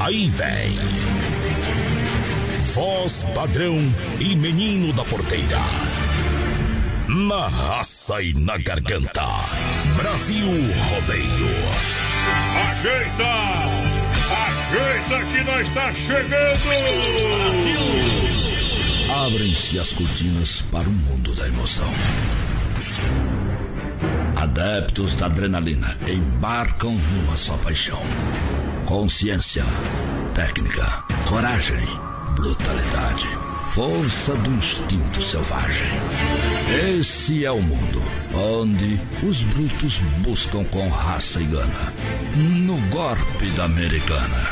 Aí vem. Voz padrão e menino da porteira. Na raça e na garganta. Brasil Rodeio. Ajeita! Ajeita que nós está chegando! Brasil! Abrem-se as cortinas para o mundo da emoção. Adeptos da adrenalina embarcam numa só paixão. Consciência, técnica, coragem, brutalidade, força do instinto selvagem. Esse é o mundo onde os brutos buscam com raça e gana. No golpe da americana.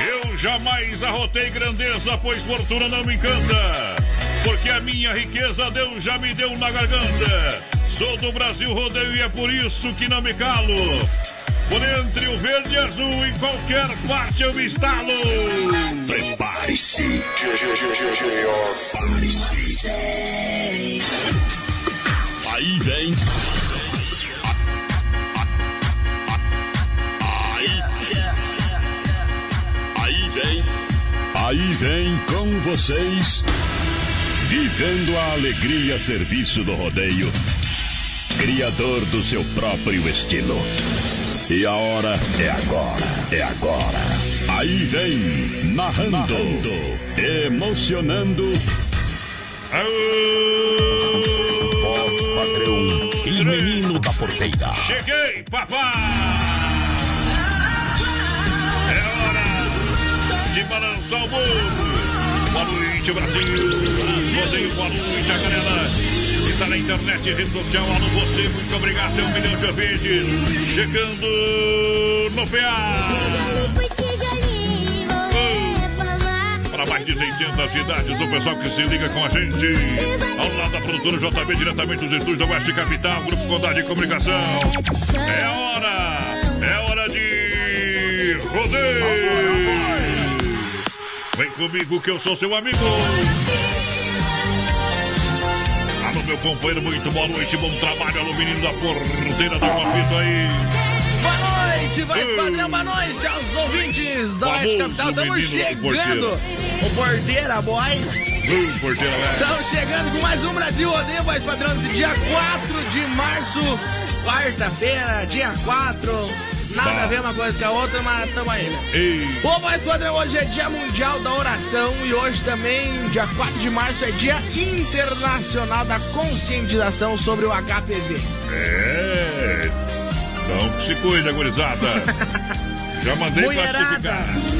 Eu jamais arrotei grandeza, pois fortuna não me encanta. Porque a minha riqueza Deus já me deu na garganta. Sou do Brasil rodeio e é por isso que não me calo. Por entre o verde e azul, em qualquer parte eu me instalo. Prepare-se. Prepare-se. Aí vem. Aí. Aí vem. Aí vem com vocês. Vivendo a alegria a serviço do rodeio. Criador do seu próprio estilo. E a hora é agora, é agora. Aí vem, narrando, narrando emocionando. Voz padrão e menino da porteira. Cheguei, papai! É hora de balançar o mundo. Boa noite, Brasil. Brasil, boa noite, a galera está na internet e rede social. Alô, você, muito obrigado. Tem um milhão de ouvintes chegando no PA. Para mais de 600 cidades, o pessoal que se liga com a gente. Ao lado da produtora JB, diretamente dos estúdios da Oeste Capital, Grupo Condade de Comunicação. É hora, é hora de rodeio. Vem comigo que eu sou seu amigo. Meu companheiro, muito boa noite, bom trabalho. Alô, menino da porteira da Copito aí. Boa noite, voz padrão, boa noite aos ouvintes da Oeste Capital. Estamos chegando. O porteira, boy. Uh. Estamos chegando com mais um Brasil Rodeio, voz padrão, esse dia 4 de março, quarta-feira, dia 4. Nada bah. a ver uma coisa com a outra, mas tamo aí, né? Ei. Ô, voz padrão, hoje é dia mundial da oração e hoje também, dia 4 de março, é dia internacional da conscientização sobre o HPV. É. Então se cuida, gurizada. Já mandei Mulherada. classificar.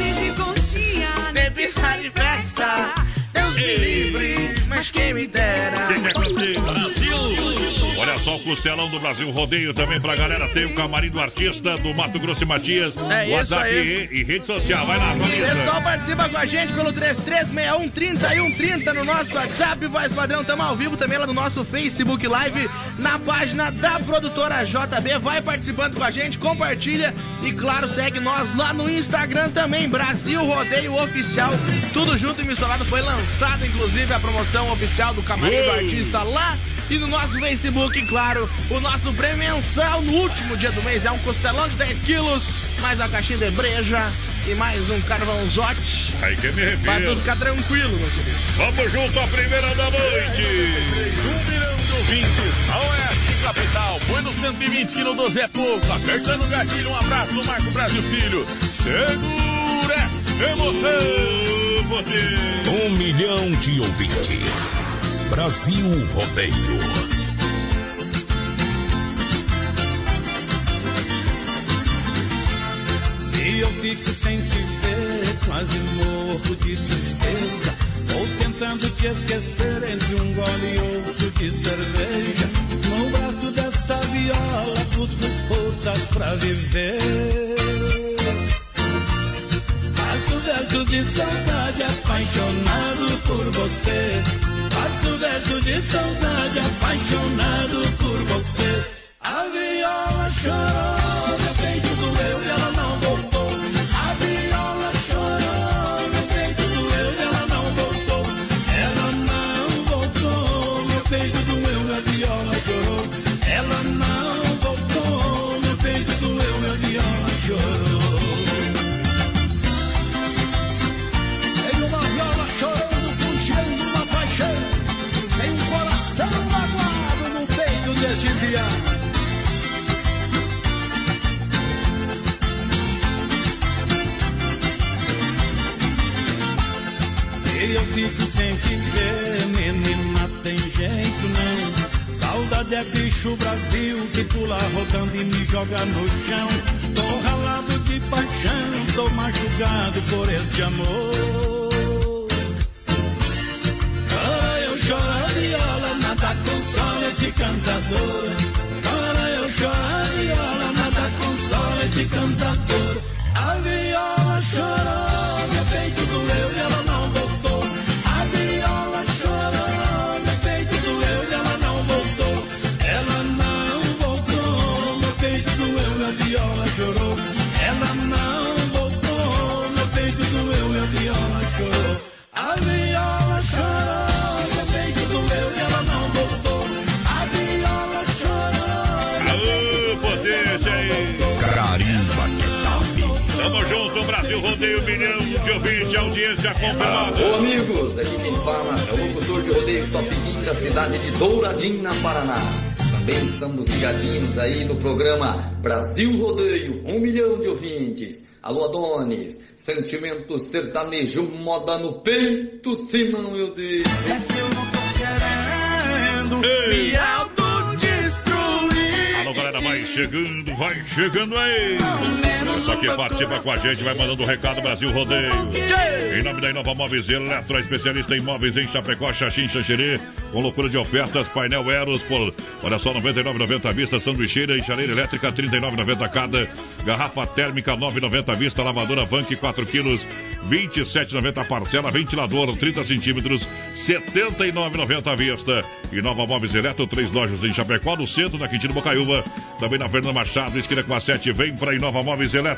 Nem pisar de festa. Deus me livre, mas quem me dera. Quem quer curtir? Brasil! Olha só o costelão do Brasil Rodeio também pra galera. Tem o camarim do artista do Mato Grosso e Matias. É isso WhatsApp aí. e, e rede social. Vai lá, atualiza. pessoal participa com a gente pelo 3361 3130 no nosso WhatsApp, voz padrão. Estamos ao vivo também lá no nosso Facebook Live, na página da produtora JB. Vai participando com a gente, compartilha e, claro, segue nós lá no Instagram também, Brasil Rodeio Oficial. Tudo junto e misturado. Foi lançado, inclusive, a promoção oficial do camarim do Uou. artista lá. E no nosso Facebook, claro, o nosso prêmio mensal no último dia do mês é um costelão de 10 quilos, mais uma caixinha de breja e mais um carvãozote. Aí que me Vai tudo ficar tranquilo, meu querido. Vamos junto à primeira da noite. Um milhão de ouvintes, a Oeste Capital, foi no 120 que no 12 é pouco, apertando o gatilho, um abraço, Marco Brasil Filho, segura! Emoção, poder. Um milhão de ouvintes. Brasil Rodeio. Eu fico sem te ver, quase morro de tristeza. Vou tentando te esquecer entre um gole e outro de cerveja. No braço dessa viola, busco forças pra viver. Faço verso de saudade, apaixonado por você. Faço verso de saudade, apaixonado por você. A viola chorou, fico sem te ver, menina, tem jeito não. Saudade é bicho Brasil que pula rodando e me joga no chão. Tô ralado de paixão, tô machucado por este amor. Chora eu choro a viola, nada consola esse cantador. Chora eu choro a viola, nada consola esse cantador. A viola chorou, meu peito doeu milhão de ouvintes, audiência confirmada. Ô amigos, aqui quem fala é o locutor de rodeio Top 15 da cidade de Douradina, Paraná. Também estamos ligadinhos aí no programa Brasil Rodeio, um milhão de ouvintes. Alô Adonis, sentimento sertanejo, moda no peito, se não eu deixo. É que eu não tô querendo Ei. me autodestruir. Alô, galera, vai chegando, vai chegando aí. Só que participa com a gente, vai mandando um recado Brasil Rodeio. Em nome da Inova Móveis Eletro, especialista em móveis em Chapecó, Xaxim, Xanxerê, com loucura de ofertas, painel Eros por, olha só, 99,90 à vista, sanduicheira e chaleira elétrica, 39,90 cada, garrafa térmica, 9,90 à vista, lavadora Vank, 4 quilos, 27,90 parcela, ventilador, 30 centímetros, 79,90 à vista. Inova Móveis Eletro, três lojas em Chapecó, no centro, na Quintino Bocaiúva, também na Fernanda Machado, esquina com a 7, vem pra Inova Móveis Eletro.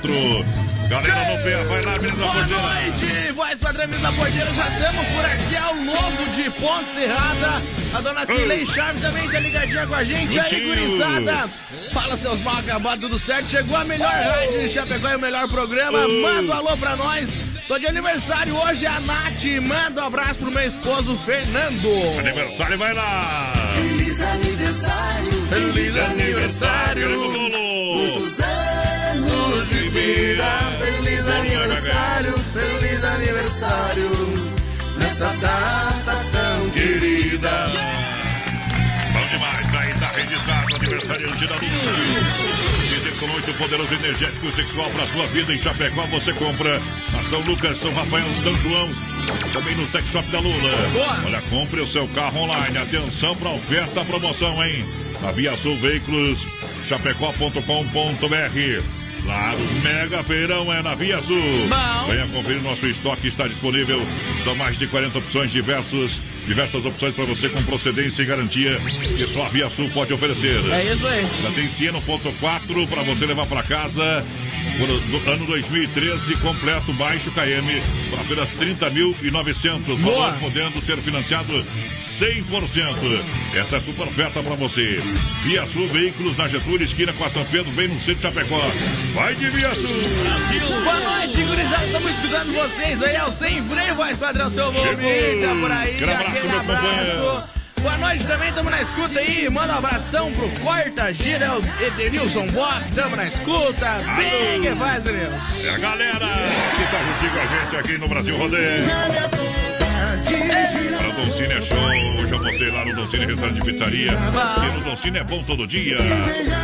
Galera no pé, vai lá, menino da Boa porteira. noite, voz padrão da porteira, já estamos por aqui ao longo de Ponte Serrada. A dona Cilei Charme também tá ligadinha com a gente. Aí, gurizada, fala seus mal acabados, tudo certo. Chegou a melhor rádio de Chapecó e o melhor programa. Manda um alô pra nós. Tô de aniversário hoje, a Nath. Manda um abraço pro meu esposo, Fernando. Aniversário, vai lá. Feliz aniversário, Feliz aniversário. Queremos bolo. muitos anos de vida. Feliz aniversário, feliz aniversário. Nesta data tão querida. Bom demais, daí tá registrado o aniversariante da Lula. Dizer com muito poderoso energético sexual pra sua vida em Chapecó, você compra na São Lucas, São Rafael, São João, também no Sex Shop da Lula. Boa. Olha, compre o seu carro online. Atenção pra oferta, promoção, hein? A Via Sul Veículos, chapecó.com.br. Claro, Mega Feirão é na Via Sul. Bom. Venha conferir nosso estoque, está disponível. São mais de 40 opções, diversos, diversas opções para você com procedência e garantia que só a Via Sul pode oferecer. É isso aí. Já tem Siena 1.4 para você levar para casa. Do ano 2013, completo, baixo KM, por apenas 30.900. Boa. Valor podendo ser financiado 100%. Essa é a super oferta para você. Via Sul Veículos na Getúlio, esquina com a São Pedro, bem no centro de Chapecó. Vai de Via Sul! Boa noite, gurizada. Estamos escutando vocês aí ao Sem Freio, voz padrão, seu ouvinte. Tá por aí, Aquele abraço, aquele abraço. Boa noite também, estamos na escuta aí. Manda um abração pro Corta Gira, o Edenilson Bock, estamos na escuta. Bem que faz, Denilson. É a galera que tá juntinho com a gente aqui no Brasil Rodeio. Para Doncini é show. Hoje eu lá no Doncini Restaurante de Pizzaria. E no Doncini é bom todo dia.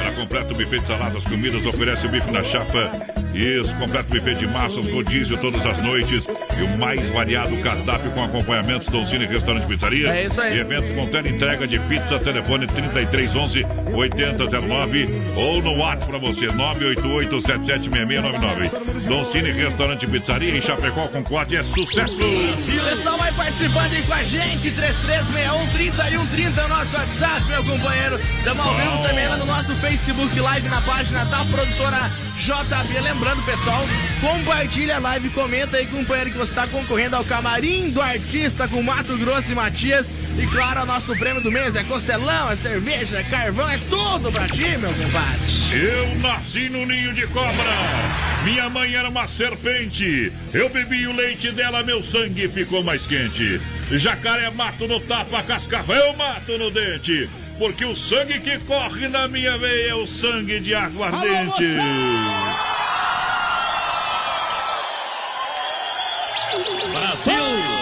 Para completo buffet de saladas, comidas, oferece o bife na chapa. Isso, completo buffet de massas, rodízio todas as noites. E o mais variado cardápio com acompanhamentos Doncini Restaurante de Pizzaria. É isso aí. E eventos com tela entrega de pizza, telefone 3311 8009 ou no WhatsApp para você 988 776699. Doncini Restaurante Pizzaria em Chapecó com quad é sucesso. O pessoal vai participando aí com a gente, 3361 3130 é o nosso WhatsApp, meu companheiro. Estamos ao vivo também lá no nosso Facebook Live na página da produtora JB. Lembrando, pessoal, compartilha a live, comenta aí, companheiro, que você está concorrendo ao camarim do artista com Mato Grosso e Matias. E claro, o nosso prêmio do mês é costelão, é cerveja, é carvão, é tudo pra ti, meu compadre. Eu nasci no ninho de cobra. Minha mãe era uma serpente. Eu bebi o leite dela, meu sangue ficou mais quente. Jacaré mato no tapa, cascavel mato no dente. Porque o sangue que corre na minha veia é o sangue de aguardente. Brasil!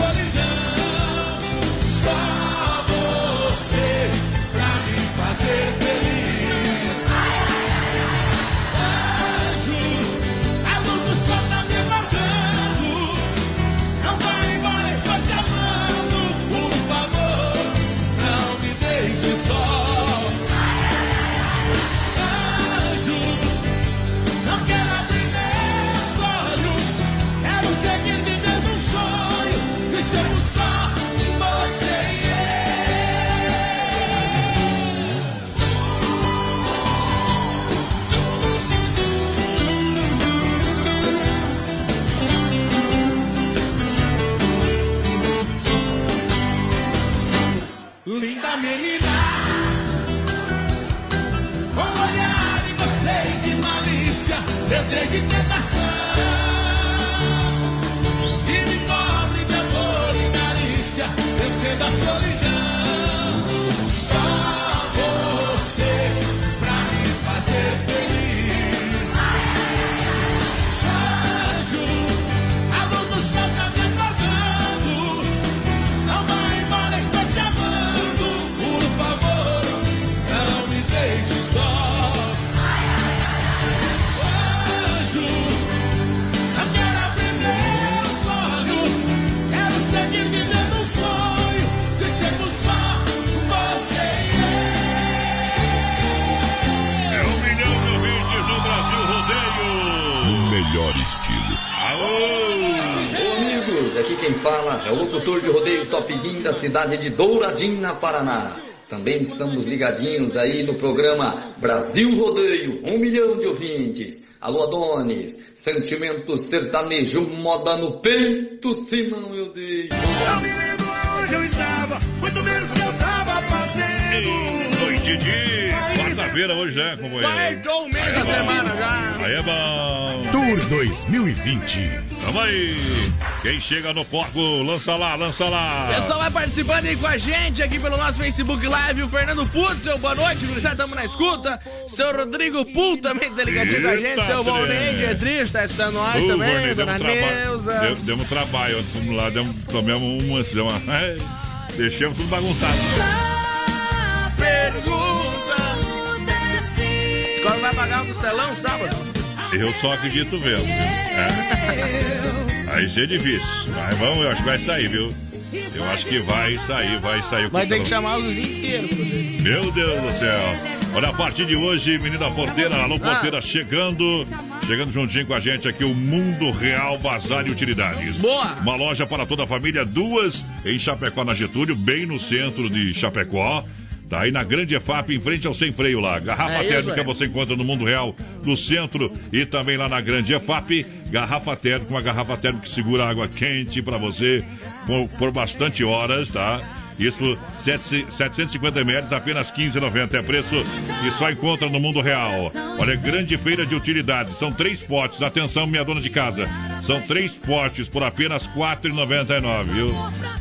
desejo e tentação. E me cobre de amor e carícia, vencendo a solidão. Quem fala é o locutor de rodeio Top Guim da cidade de Douradina, Paraná. Também estamos ligadinhos aí no programa Brasil Rodeio, um milhão de ouvintes. Alô Adonis, sentimento sertanejo, moda no peito, se não eu dei. Eu me lembro onde eu estava, muito menos que eu tava fazendo. Noite de quarta-feira hoje já, companheiro. Quartou o mês da semana já. Aí é bom. Tour 2020. Tamo aí. Quem chega no porco, lança lá, lança lá. O pessoal vai participando aí com a gente aqui pelo nosso Facebook Live. O Fernando Putzel, boa noite, gurizada, tamo na escuta. Seu Rodrigo Pul também tá ligadinho com a gente. Eita, Seu. Volney Dietrich tá escutando nós Ô, também. Varney, Dona demos traba- Neuza. deu- Demos trabalho, fomos lá, demos, tomamos uma, demos deixamos tudo bagunçado. Pergunta. Escola vai pagar o costelão sábado? Eu só acredito vendo. É. Vai ser difícil. Mas vamos, eu acho que vai sair, viu? Eu acho que vai sair, vai sair. Vai ter que chamar os inteiros. Meu Deus do céu. Olha, a partir de hoje, menina porteira, alô Ah. porteira, chegando, chegando juntinho com a gente aqui, o Mundo Real Bazar e Utilidades. Boa. Uma loja para toda a família, duas em Chapecó, na Getúlio, bem no centro de Chapecó. Tá aí na Grande EFAP, em frente ao Sem Freio lá. Garrafa É isso, térmica é. você encontra no Mundo Real, no centro e também lá na Grande EFAP. Garrafa térmica, uma garrafa térmica que segura água quente para você por, por bastante horas, tá? Isso, sete- 750 ml, tá apenas 15,90 é preço e só encontra no mundo real. Olha, grande feira de utilidades, são três potes. Atenção, minha dona de casa, são três potes por apenas R$ 4,99, viu?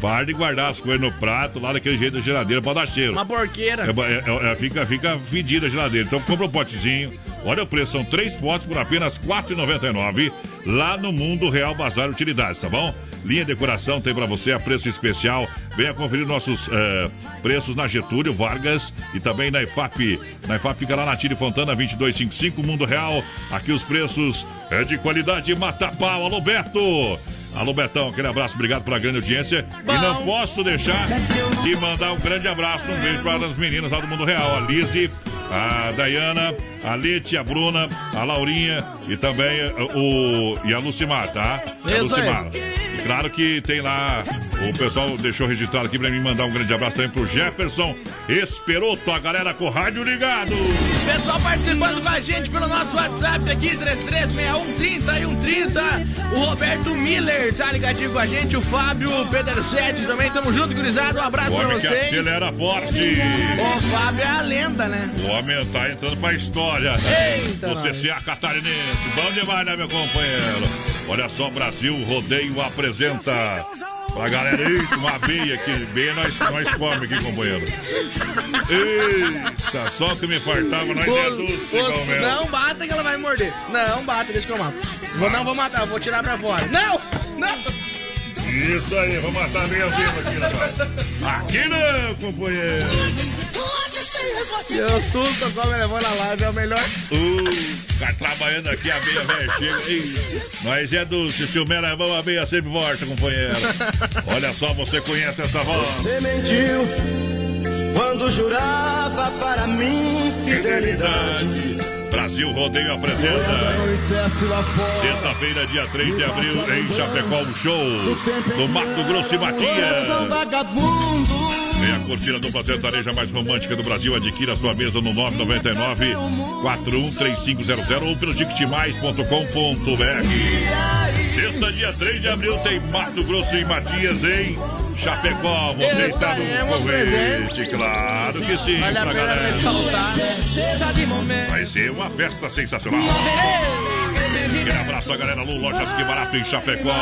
Para de guardar as coisas no prato, lá daquele jeito da geladeira, pode dar cheiro. Uma porqueira. É, é, é, fica, fica fedida a geladeira. Então compra um potezinho. Olha o preço, são três potes por apenas R$ 4,99 lá no Mundo Real Bazar Utilidades, tá bom? Linha decoração tem pra você a preço especial. Venha conferir nossos eh, preços na Getúlio Vargas e também na EFAP. Na EFAP fica lá na Tire Fontana 2255, Mundo Real. Aqui os preços é de qualidade mata pau. Alô, Beto! Alô, Betão, aquele abraço, obrigado pela grande audiência. E não posso deixar de mandar um grande abraço, um beijo para as meninas lá do Mundo Real. A Lise, a Dayana, a Lete, a Bruna, a Laurinha e também eh, o. e a Lucimar, tá? A. Lucimar. E claro que tem lá, o pessoal deixou registrado aqui pra mim mandar um grande abraço também pro Jefferson Esperoto, a galera com o rádio ligado. Pessoal participando com a gente pelo nosso WhatsApp aqui, 336130 e 130. O Roberto Miller tá ligadinho com a gente, o Fábio, o Pedro Sete também. Tamo junto, gurizada. Um abraço O pra homem que vocês. acelera forte. O Fábio é a lenda, né? O homem tá entrando pra história Eita, nós. CCA Catarinense. Bom demais, né, meu companheiro? Olha só, Brasil Rodeio apresenta pra galera aí uma beia aqui. Beia nós, nós comemos aqui, companheiro. Eita, só que me fartava, nós é Os- mel. não bata que ela vai me morder. Não bata, deixa que eu mato. Vou, não vou matar, vou tirar pra fora. Não! Não! Isso aí, vou matar meio vivo aqui, rapaz. Aqui não, companheiro. Eu susto qual me levou na live, é o melhor. Uh, tá trabalhando aqui, a beia velha chega. Ei, nós é doce, se o é bom, a beia sempre morta, companheiro. Olha só, você conhece essa voz? Você mentiu quando jurava para mim fidelidade. Brasil Rodeio apresenta. Sexta-feira, dia 3 de abril, em Chapecó, um show do Mato Grosso e Matias. Vagabundo. Vem a curtir a dupla sertaneja mais romântica do Brasil. Adquira sua mesa no 999 413500 ou pelo ticketmais.com.br. Sexta, dia 3 de abril, tem Mato Grosso e Matias em Chapecó. Você está no convite, claro que sim, Vale pra galera. Vai ser uma festa sensacional. Aquele abraço a galera Lu, Lojas Que Barato em Chapecó.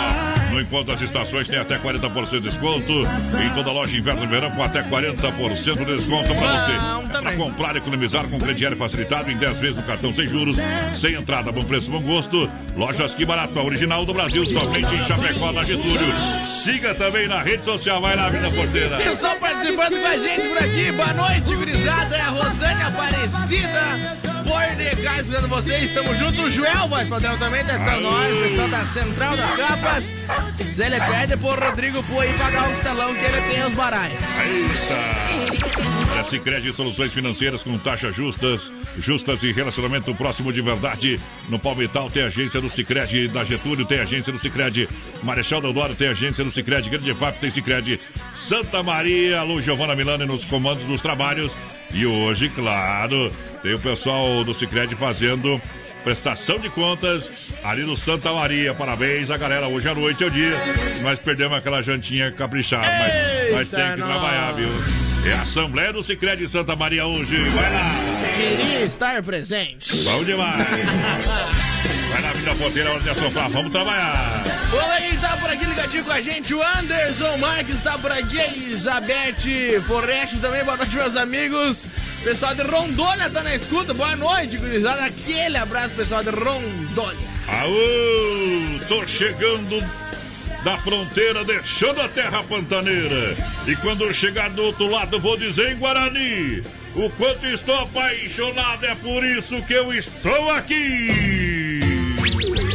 No encontro das estações tem até 40% de desconto. Em toda loja inverno e verão com até 40% de desconto pra você. É pra também. comprar e economizar com crediário facilitado em 10 vezes no cartão sem juros, sem entrada, bom preço, bom gosto. Lojas Que Barato, a original do Brasil, somente em Chapecó, na Getúlio. Siga também na rede social, vai lá, Vida Porteira. Pessoal participando com a gente por aqui. Boa noite, gurizada. É a Rosane Aparecida. Bordegás vendo vocês. Estamos juntos. O Joel, voz padrão, também testando Alô. nós. Pessoal da Central das Capas. Se ele pede por Rodrigo Poi pagar o estelão que ele tem os baralhos. Eita! Sicredi Soluções Financeiras com taxas justas, justas e relacionamento próximo de verdade. No Palmital tem agência do Sicredi, da Getúlio tem agência do Sicredi, Marechal Deodoro tem agência do Sicredi, Grande FAP tem Sicredi, Santa Maria, alô Giovana Milani nos comandos dos trabalhos. E hoje, claro, tem o pessoal do Sicredi fazendo prestação de contas ali no Santa Maria. Parabéns a galera, hoje à noite é o dia. Nós perdemos aquela jantinha caprichada, mas, mas tem que trabalhar, viu? É a Assembleia do Sicredi Santa Maria hoje. Vai lá! Queria estar presente. Bom demais! Vai na Vida Ponteira, hora de assoprar. Vamos trabalhar! Ver quem tá por aqui ligadinho com a gente. O Anderson Marques tá por aqui. A Elizabeth Forrest também. Boa noite, meus amigos. Pessoal de Rondônia tá na escuta. Boa noite, gurizada. Aquele abraço, pessoal de Rondônia. Aô! Tô chegando da fronteira, deixando a terra pantaneira. E quando eu chegar do outro lado, vou dizer em Guarani: o quanto estou apaixonado, é por isso que eu estou aqui.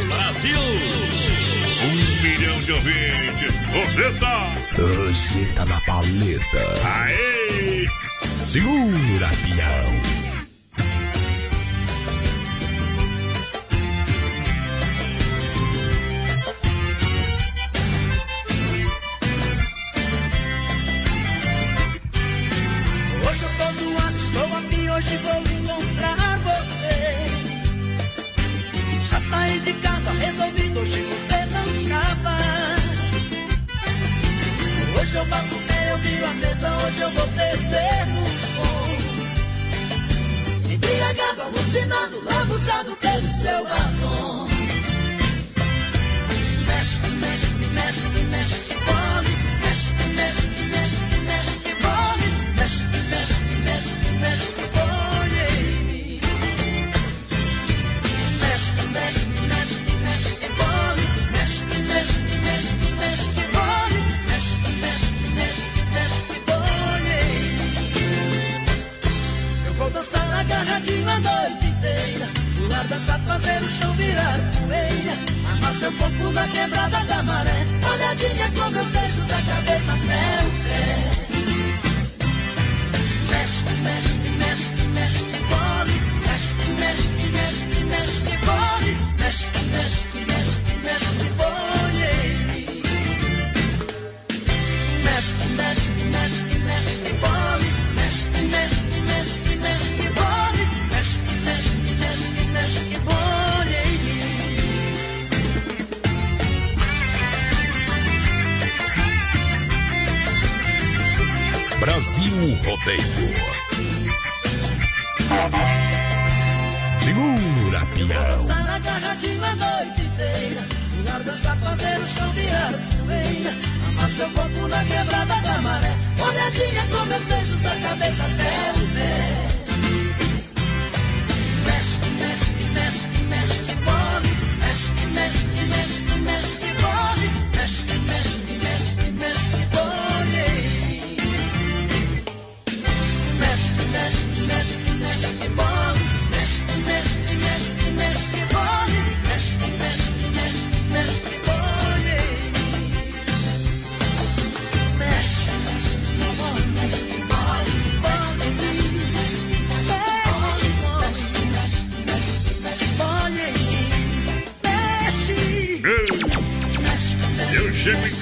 Brasil! Milhão de ouvintes. Você tá. Você tá na paleta. Aê! Segura, pião. Hoje eu tô zoado, estou aqui, hoje vou encontrar de casa, resolvido, hoje você não escapa. Hoje eu bato pé, eu viro a mesa, hoje eu vou perder no som. Embriagado, alucinado, lambuzado pelo seu batom. Mexe, mexe, mexe, mexe, pole. Mexe, agarradinho a noite inteira. Pular, dançar, fazer o chão virar poeira. Amar seu corpo na quebrada da maré. Olhadinha com meus beijos da cabeça até o pé. Mexe, mexe, mexe, mexe, pole. Mexe, mexe, mexe, mexe, pole. Mexe, mexe, mexe, mexe, mim. Mexe, mexe, mexe, mexe, pole. Brasil Rodeio. Segura, pião. Dançar agarradinho a noite inteira. Fazer o chão virar poeira. Seu corpo na quebrada da maré. Olhadinha com meus beijos da cabeça até o pé.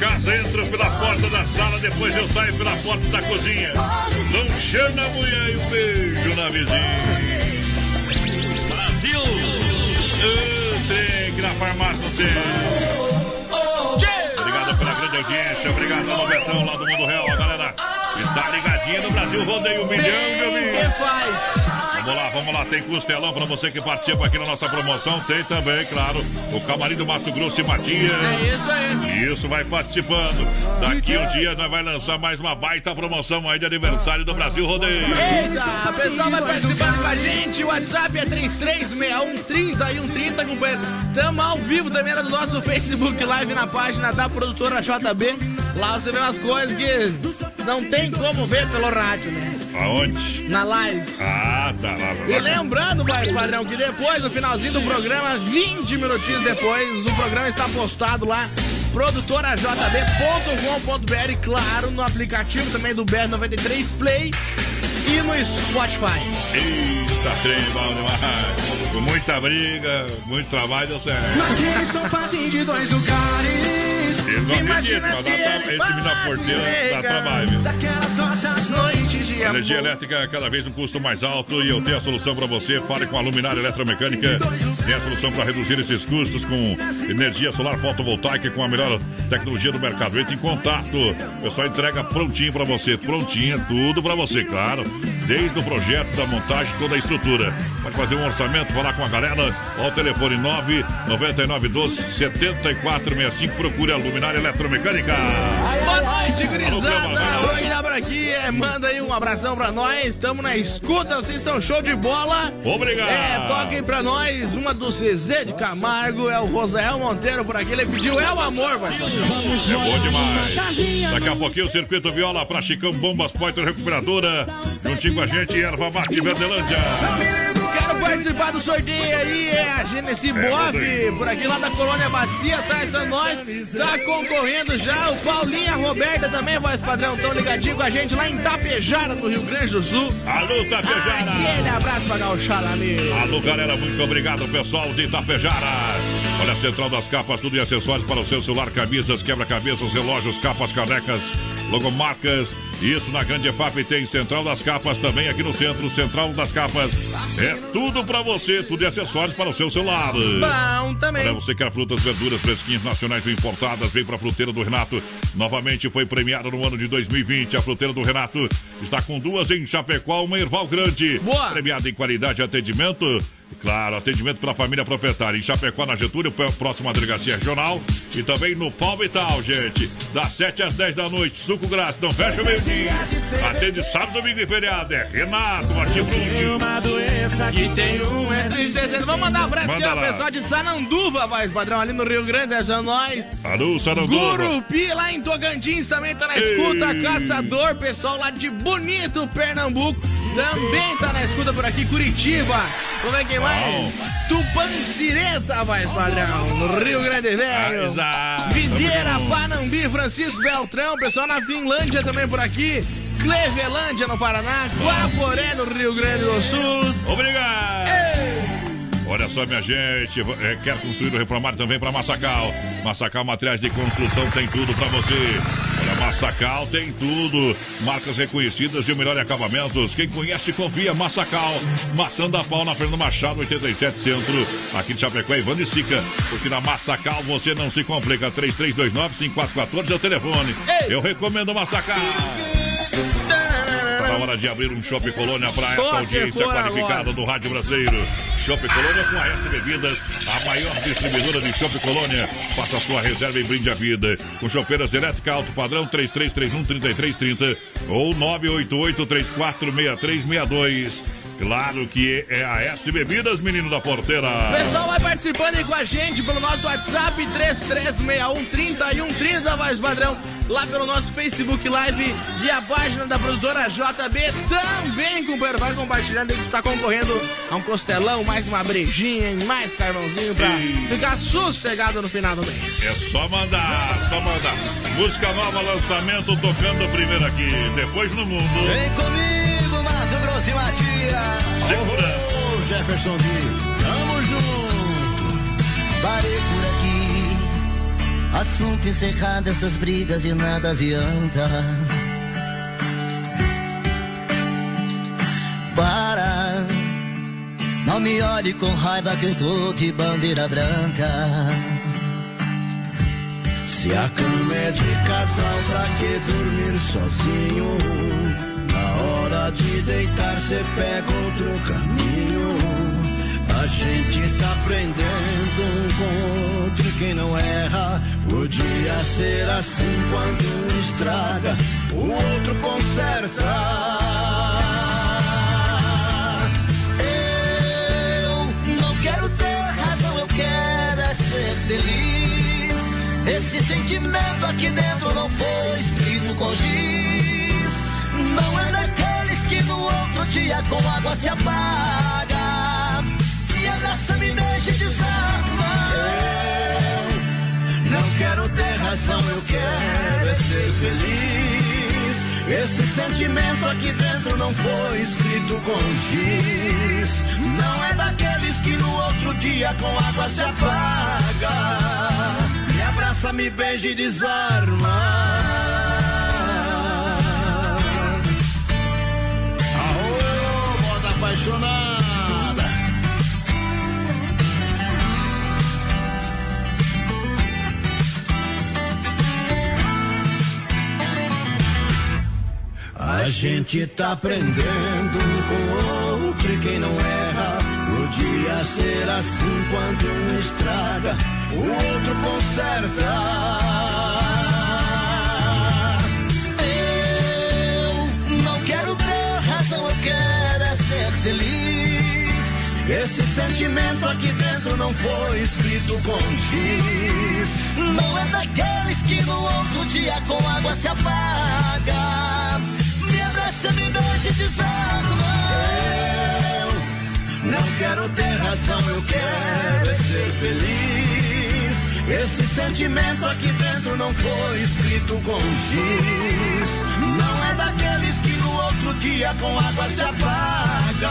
Casa, entro pela porta da sala, depois eu saio pela porta da cozinha. Não chama a mulher e um beijo na vizinha. Brasil! Na farmácia você. Obrigado pela grande audiência, obrigado ao Betão lá do Mundo Real, a galera está ligadinha no Brasil, rodeio um milhão ouvintes. que faz. Vamos lá, vamos lá. Tem costelão pra você que participa aqui na nossa promoção. Tem também, claro, o camarim do Mato Grosso e Matias. É isso aí. Isso, vai participando. Daqui um dia nós vai lançar mais uma baita promoção aí de aniversário do Brasil Rodeio. Eita, o pessoal vai participando com a gente. O WhatsApp é 336130 companheiro. Tamo ao vivo também no nosso Facebook Live na página da produtora JB. Lá você vê umas coisas que não tem como ver pelo rádio, né? Aonde? Na live. Ah, tá lá. E lembrando, mais padrão, que depois, no finalzinho do programa, 20 minutinhos depois, o programa está postado lá, produtorajb.com.br, claro, no aplicativo também do BR93 Play e no Spotify. Eita, trem bom demais. Com muita briga, muito trabalho, deu certo. São fazem de dois lugares. Não acredita, Imagina mas dá ele esse menino na falasse porteira dá trabalho. viu? Daquelas nossas Noites de Energia elétrica cada vez um custo mais alto e eu tenho a solução para você. Fale com a Luminária Eletromecânica. Tem a solução para reduzir esses custos com energia solar fotovoltaica com a melhor tecnologia do mercado. Entre em contato. O pessoal entrega prontinho para você. Prontinho, tudo para você, claro. Desde o projeto, da montagem, toda a estrutura. Pode fazer um orçamento, falar com a galera. Ao telefone 99912 7465. Procure a Luminária Eletromecânica. Boa noite, grisada. Oi, lá por aqui. É, manda aí um abração pra nós. Estamos na escuta, vocês são show de bola. Obrigado. É, toquem pra nós uma do Zezé de Camargo. É o Rosael Monteiro por aqui. Ele pediu É o Amor, parceiro. É bom demais. Daqui a pouquinho o Circuito Viola pra Chicão Bombas Poiter Recuperadora. Juntinho com a gente, Erva Mate Verdelândia. Participar do sorteio aí. É a Genesi Bob, por aqui lá da Colônia Bacia. Garcia, tá? Essa nós. Tá concorrendo já. O Paulinho e a Roberta também, voz padrão, tão ligadinho com a gente lá em Tapejara, no Rio Grande do Sul. Alô, Tapejara! Aquele abraço pra Gauchala, amigo. Alô, galera, muito obrigado, pessoal de Tapejara. Olha a Central das Capas, tudo em acessórios para o seu celular, camisas, quebra-cabeças, relógios, capas, canecas, logomarcas. Isso na Grande EFAP tem Central das Capas também aqui no centro. Central das Capas é tudo para você, tudo em acessórios para o seu celular. Bom também. Olha, você quer frutas, verduras, fresquinhas nacionais ou importadas, vem para a Fruteira do Renato. Novamente foi premiada no ano de 2020. A Fruteira do Renato está com duas em Chapecó, uma Erval Grande. Boa. Premiada em qualidade e atendimento. Claro, atendimento para a família proprietária. Em Chapecó, na Getúlio, próxima delegacia regional. E também no Palmital, gente. Das 7 às 10 da noite. Suco grátis, não fecha o meio-dia. Atende sábado, domingo e feriado. É Renato Martins Bruti. E tem um é tristeza. Vamos mandar um abraço aqui, Manda ó, lá. pessoal de Sananduva, voz padrão, ali no Rio Grande, é só nós. Alô, Saranduva. Gurupi, lá em Tocantins, também tá na Ei. escuta. Caçador, pessoal lá de Bonito, Pernambuco, também tá na escuta por aqui. Curitiba, como é que mais? Tupancireta, voz padrão, no Rio Grande Velho. Exato. Videira, Panambi, Francisco Beltrão, pessoal na Finlândia também por aqui. Clevelândia no Paraná, Guaporé no Rio Grande do Sul. Obrigado. Olha só, minha gente, é, quer construir ou reformar também para Massacal. Massacal Materiais de Construção tem tudo para você. Olha, Massacal tem tudo. Marcas reconhecidas e o melhor em acabamentos. Quem conhece, confia. Massacal, matando a pau na Fernando Machado, 87 Centro. Aqui de Chapecó, Ivan de Sica. Porque na Massacal você não se complica. 3329-5414 é o telefone. Ei. Eu recomendo Massacal. Tá na hora de abrir um Shopping Colônia para essa audiência qualificada agora. do Rádio Brasileiro. Shopping Colônia com a S Bebidas, a maior distribuidora de Shopping Colônia. Faça sua reserva e brinde a vida. Com chopeiras elétrica alto padrão 3331-3330 ou 988-346362. Claro que é a S Bebidas, menino da porteira. O pessoal vai participando aí com a gente pelo nosso WhatsApp 3361-3130, voz padrão. Lá pelo nosso Facebook Live e a página da produtora JB também, companheiro. Vai compartilhando aí que tá concorrendo a um costelão, mais uma brejinha, e mais carvãozinho pra Ei. ficar sossegado no final do mês. É só mandar, só mandar. Música nova, lançamento, tocando primeiro aqui, depois no mundo. Vem comigo, Mato Grosso e Matias. Segura. Ô, Jefferson D. Tamo junto. Parei por aqui. Assunto encerrado, essas brigas de nada adianta. Para. Não me olhe com raiva que eu tô de bandeira branca. Se a cama é de casal, pra que dormir sozinho? Hora de deitar, cê pega outro caminho. A gente tá aprendendo um e quem não erra. Podia ser assim quando um estraga, o outro conserta. Eu não quero ter razão, eu quero é ser feliz. Esse sentimento aqui dentro não foi escrito com giz. Não é daqueles que no outro dia com água se apaga. E abraça, me deixa desarma. Não quero ter razão, eu quero é ser feliz. Esse sentimento aqui dentro não foi escrito com giz. Não é daqueles que no outro dia com água se apaga. Me abraça, me beija e desarma. Apaixonada. A gente tá aprendendo com outro quem não erra. Podia ser assim quando um estraga, o outro conserta. Feliz. Esse sentimento aqui dentro não foi escrito com giz. Não é daqueles que no outro dia com água se apaga. Me abraça, me beija e desarma. Eu não quero ter razão, eu quero é ser feliz. Esse sentimento aqui dentro não foi escrito com giz. Não outro dia com água se apaga.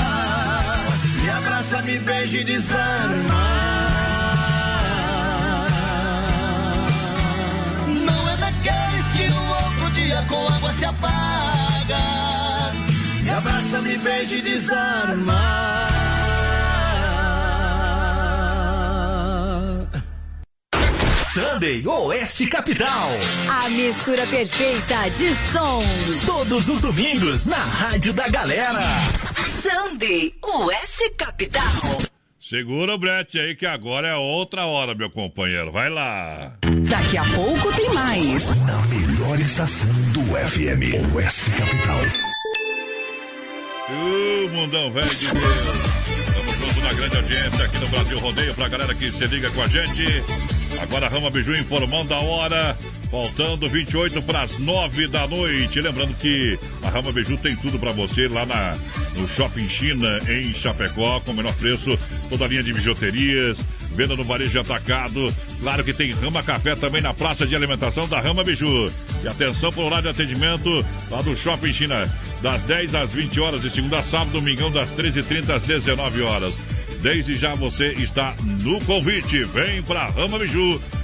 Me abraça, me beija e desarma. Não é daqueles que no outro dia com água se apaga. Me abraça, me beija e desarma. Sunday Oeste Capital. A mistura perfeita de som. Todos os domingos na Rádio da Galera. Sunday Oeste Capital. Segura o brete aí que agora é outra hora, meu companheiro. Vai lá. Daqui a pouco tem mais. Na melhor estação do FM, Oeste Capital. O mundão velho de Deus. Estamos juntos na grande audiência aqui no Brasil Rodeio pra galera que se liga com a gente. Agora Rama Biju informando a hora. Faltando 28 para as 9 da noite. Lembrando que a Rama Biju tem tudo para você lá na, no Shopping China, em Chapecó, com o menor preço. Toda a linha de bijuterias, venda no varejo atacado. Claro que tem Rama Café também na praça de alimentação da Rama Biju. E atenção para o horário de atendimento lá do Shopping China, das 10 às 20 horas, de segunda a sábado, domingão, das 13h30 às 19 horas. Desde já você está no convite. Vem pra Rama Biju,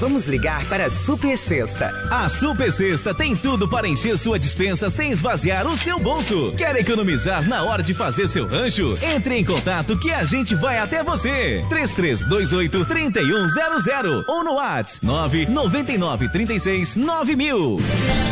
Vamos ligar para a Super Sexta. A Super Sexta tem tudo para encher sua dispensa sem esvaziar o seu bolso. Quer economizar na hora de fazer seu rancho? Entre em contato que a gente vai até você. 3328 3100 ou no WhatsApp 999 36 9000.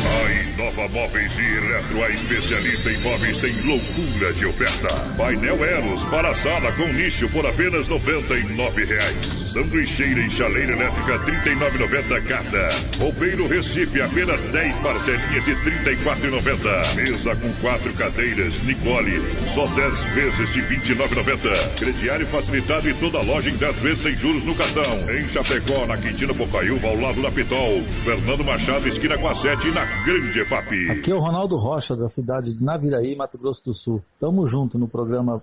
A Inova Móveis e Eletro, a especialista em móveis, tem loucura de oferta. Painel Eros para sala com nicho por apenas 99 reais. Sanduicheira e chaleira elétrica R$ 39,90 cada. Roupeiro Recife, apenas 10 parcelinhas de R$ 34,90. Mesa com quatro cadeiras, Nicole, só 10 vezes de R$ 29,90. Crediário facilitado e toda loja em 10 vezes sem juros no cartão. Em Chapecó, na Quintina Bocaiúva, ao lado da Pitol. Fernando Machado, esquina com a 7 na Grande EFAP. Aqui é o Ronaldo Rocha, da cidade de Naviraí, Mato Grosso do Sul. Tamo junto no programa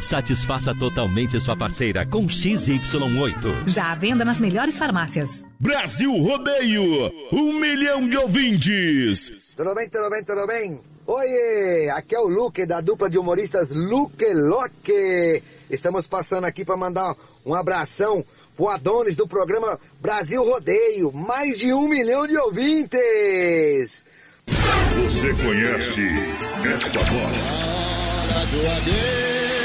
satisfaça totalmente sua parceira com XY8. Já à venda nas melhores farmácias. Brasil Rodeio, um milhão de ouvintes. Tudo bem, tudo bem, tudo bem? Oi, aqui é o Luque da dupla de humoristas Luque Loque. Estamos passando aqui para mandar um abração pro Adonis do programa Brasil Rodeio. Mais de um milhão de ouvintes. Você conhece esta voz? Hora do adeus.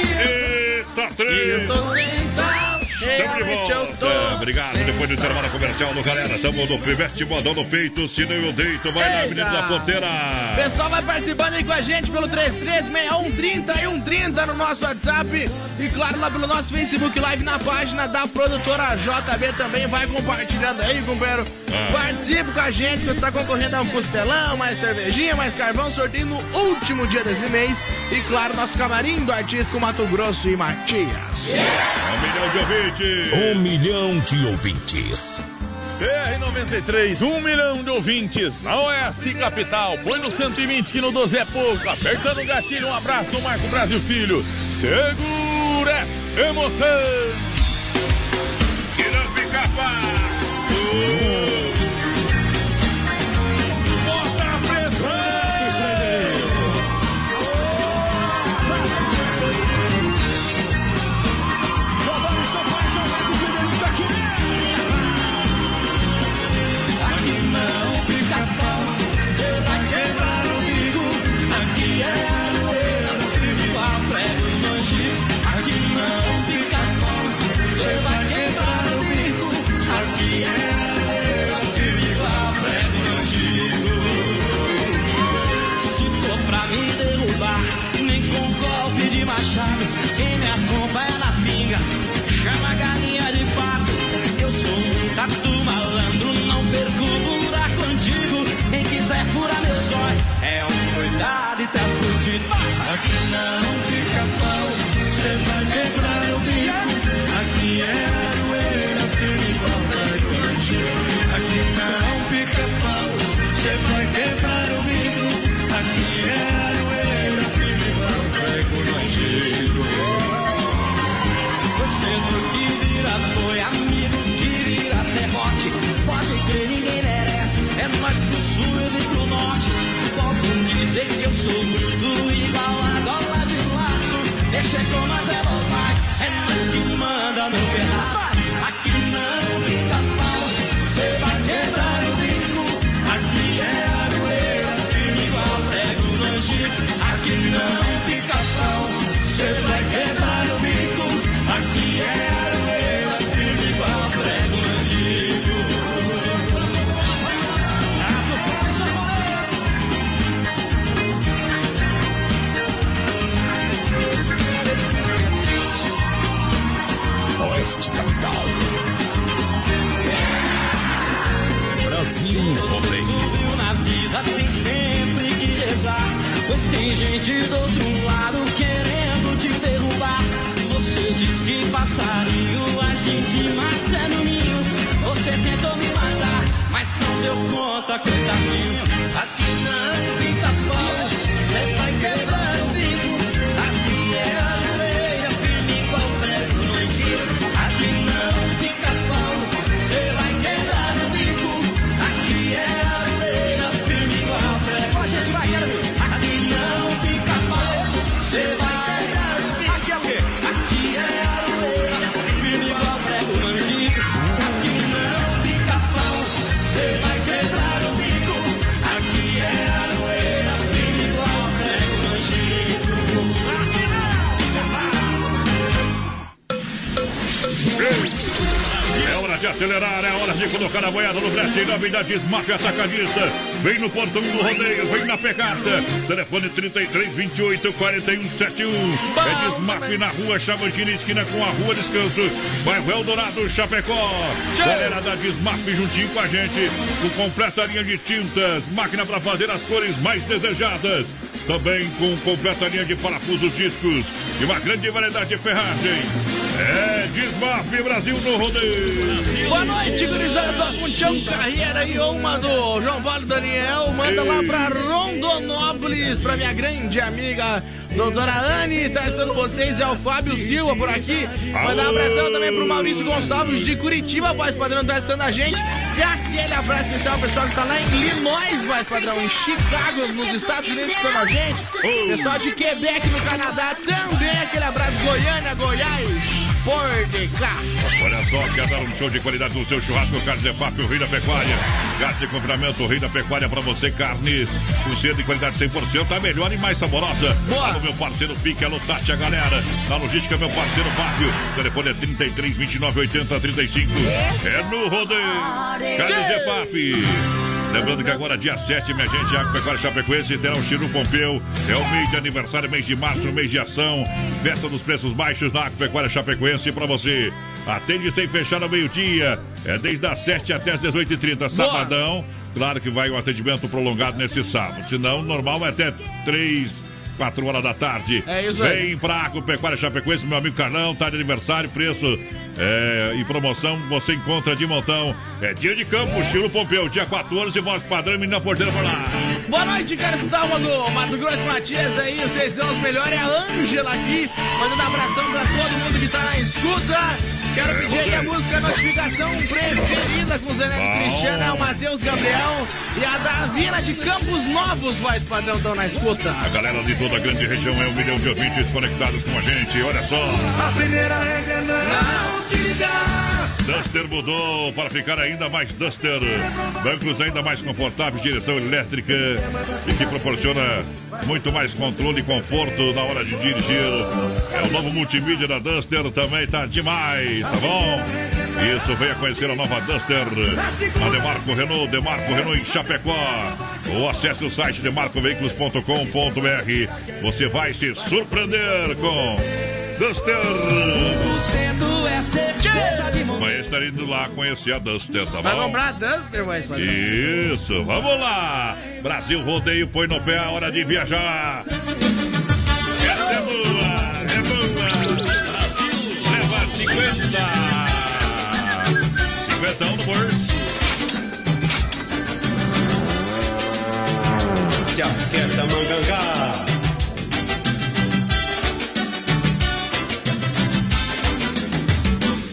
Eita, três! Estamos de volta. Obrigado. Depois do intervalo comercial no galera. Estamos no Pivete Modão no peito. Se não eu deito, vai na Avenida da Ponteira. Pessoal vai participando aí com a gente pelo 336130 e 130 no nosso WhatsApp. E claro, lá pelo nosso Facebook Live na página da produtora JB também. Vai compartilhando aí, companheiro. Ah. Participe com a gente, que você está concorrendo a um costelão, mais cervejinha, mais carvão. Sorteio no último dia desse mês. E claro, nosso camarim do artista Mato Grosso e Matias. Um milhão de ouvintes. Um milhão de ouvintes. BR-93, um milhão de ouvintes na Oeste Capital. Põe no 120 que no 12 é pouco. Apertando o gatilho, um abraço do Marco Brasil Filho. Segura essa emoção. Que não fica fácil. Sempre que rezar. Pois tem gente do outro lado querendo te derrubar. Você diz que passarinho a gente mata no ninho. Você tentou me matar, mas não deu conta, coitadinho. Aqui não fica pau, acelerar, é hora de colocar a boiada no brete. Em nome da Atacadista. Vem no portão do rodeio, vem na pegada. Telefone 33 28 41 71. É Desmaf na rua Chavantina, esquina com a rua Descanso. Bairro Eldorado, Chapecó. Galera da Desmaf juntinho com a gente. Com completa linha de tintas. Máquina para fazer as cores mais desejadas. Também com completa linha de parafusos discos. E uma grande variedade de ferragem. É Desmaf Brasil no rodeio. Boa noite, gurizada. Com o Tião Carreira e uma do João Paulo Daniel. Manda lá pra Rondonópolis, pra minha grande amiga doutora Anne. Tá estando vocês. É o Fábio Silva por aqui. Manda um abração também pro Maurício Gonçalves de Curitiba, voz padrão, tá estando a gente. E aquele abraço especial ao pessoal que tá lá em Illinois, voz padrão, em Chicago, nos Estados Unidos, estão a gente. Pessoal de Quebec, no Canadá, também aquele abraço. Goiânia, Goiás. Por de cá. Olha só, quer dar um show de qualidade no seu churrasco, Carnes EFAP, o Rei da Pecuária. Gato de confinamento, o Rei da Pecuária pra você, carne com cedo de qualidade 100%, tá melhor e mais saborosa. Boa. Tá no meu parceiro Pique, alô Tati, a galera. Na logística, meu parceiro Fábio. O telefone é 33 29 80 35. É no rodeio. Carnes EFAP. Lembrando que agora, dia 7, minha gente, a Pecuária Chapecoense terá o Chiru Pompeu. É o mês de aniversário, mês de março, mês de ação. Festa dos preços baixos na Pecuária Chapecoense para você. Atende sem fechar ao meio-dia. É desde as 7 até as 18h30. Sabadão. Claro que vai um atendimento prolongado nesse sábado. Senão, normal é até 3. 4 horas da tarde. É isso aí. Vem pra Agropecuária Chapecoense, meu amigo Carlão, tá de aniversário, preço é, e promoção você encontra de montão. É dia de campo, estilo Pompeu, dia 14, voz padrão, menina porteira por lá. Boa noite, escutar uma do Mato Grosso Matias aí, vocês são os melhores, é a Ângela aqui, mandando abração pra todo mundo que tá na escuta. Quero pedir aí a música Notificação Preferida com o Zé Neto Cristiano, é o Matheus Gabriel e a Davina de Campos Novos, voz padrão, estão na escuta. A galera de toda a grande região é um milhão de ouvintes conectados com a gente, olha só. A primeira regra é não te ligar. Duster mudou para ficar ainda mais Duster. Bancos ainda mais confortáveis, direção elétrica e que proporciona muito mais controle e conforto na hora de dirigir. É o novo multimídia da Duster, também tá demais, tá bom? Isso, venha conhecer a nova Duster. A Demarco Renault, Demarco Renault em Chapecó. Ou acesse o site demarcoveículos.com.br. Você vai se surpreender com Duster. é certeza de Amanhã estarei indo lá conhecer a Duster, tá Vai bom? comprar Duster, voz padrão. Isso, vamos lá! Brasil Rodeio, põe no pé a hora de viajar. Essa é boa, é boa. Brasil, leva 50. 50 no bolso. Jaqueta mangangá.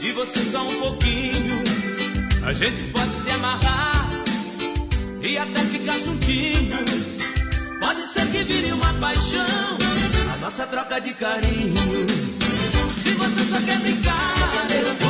de você só um pouquinho, a gente pode se amarrar e até ficar juntinho. Pode ser que vire uma paixão, a nossa troca de carinho. Se você só quer brincar, eu vou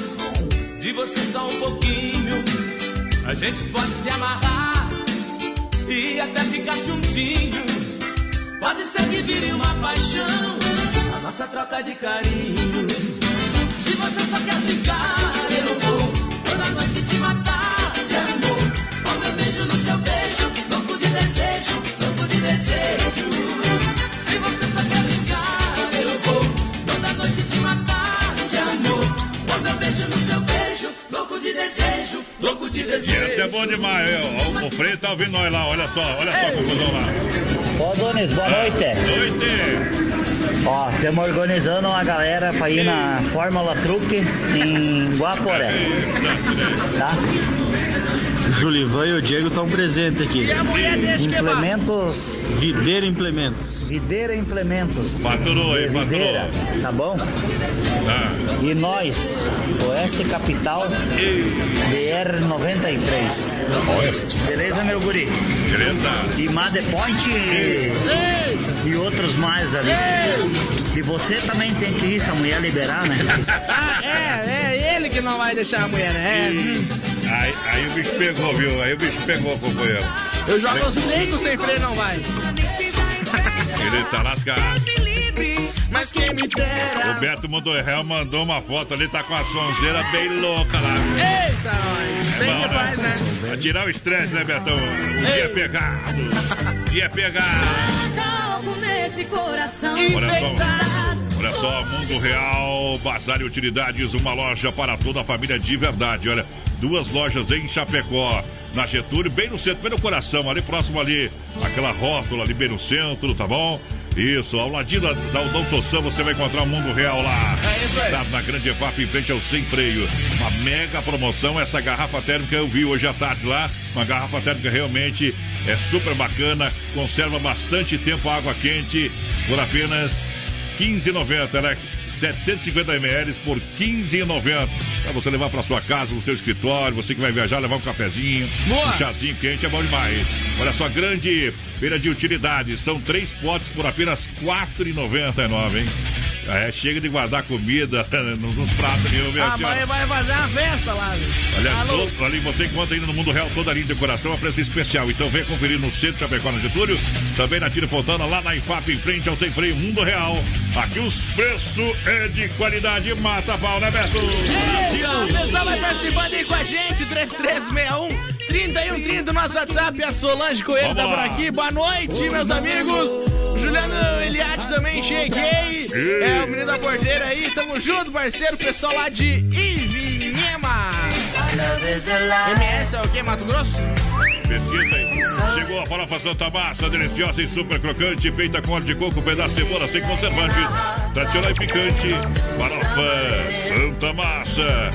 de você só um pouquinho, a gente pode se amarrar e até ficar juntinho. Pode ser que vire uma paixão, a nossa troca de carinho. Se você só quer brincar, é bom demais, é, ó, o Frei tá ouvindo nós lá, olha só, olha só a confusão lá. Ô, Donis, boa noite. Noite. Ó, estamos organizando uma galera pra ir na Fórmula Truque em Guaporé. Tá? Julivan e o Diego estão presentes aqui. E a mulher deixa queimar. Implementos. Videira Implementos. Videira Implementos. Faturou aí, De Videira, tá bom? E nós, Oeste Capital, BR 93. Oeste. Beleza, meu guri? Beleza. E Made Point e, e outros mais ali. E você também tem que ir, se a mulher liberar, né? Ah, é, é ele que não vai deixar a mulher, né? É. Aí, aí o bicho pegou, viu? Aí o bicho pegou, companheiro. Eu jogo sei que o sem freio não vai. Ele tá lascado. Mas quem me dera. O Beto Montorreal mandou uma foto ali, tá com a sonzeira bem louca lá. Eita, nós. Bem bom, que faz, né? Pra tirar o estresse, né, Betão? Dia pegado. Dia pegado. Calmo nesse coração Olha só, olha só, Mundo Real, Bazar e Utilidades, uma loja para toda a família de verdade. Olha, duas lojas em Chapecó, na Getúlio, bem no centro, bem no coração, ali próximo ali, aquela rótula ali bem no centro, tá bom? Isso, ao ladinho da, da Doutor Sam você vai encontrar o Mundo Real lá. É isso aí. Tá na Grande EFAP, em frente ao Sem Freio. Uma mega promoção, essa garrafa térmica eu vi hoje à tarde lá. Uma garrafa térmica realmente é super bacana, conserva bastante tempo a água quente por apenas 15,90, Alex. 750 ml por 15,90. Pra você levar pra sua casa, no seu escritório, você que vai viajar, levar um cafezinho, um chazinho quente, é bom demais. Olha só, grande feira de utilidades. São três potes por apenas R$ 4,99, hein? É, chega de guardar comida nos, nos pratos nenhum, minha A senhora. mãe vai fazer uma festa lá. Alô? todo- ali você encontra ainda no Mundo Real toda a linha de decoração a preço especial. Então vem conferir no Centro Chapecó, na Getúlio. Também na Tira Fontana, lá na IFAP, em frente ao Sem Freio Mundo Real. Aqui os preços é de qualidade. Mata pau, né, Beto? O pessoal vai participando aí com a gente, 3361 3130, nosso WhatsApp, a Solange Coelho Vamos tá por aqui. Boa noite, meus amigos. Juliano Eliade também cheguei. Ei. É o menino da porteira aí, tamo junto, parceiro. Pessoal lá de Ivinhema. MS é o quê? Mato Grosso? Pesquisa aí. Chegou a farofa Santa Massa, deliciosa e super crocante, feita com óleo de coco, pedaço de cebola, sem conservantes. Tradicional e picante. Farofa Santa Massa.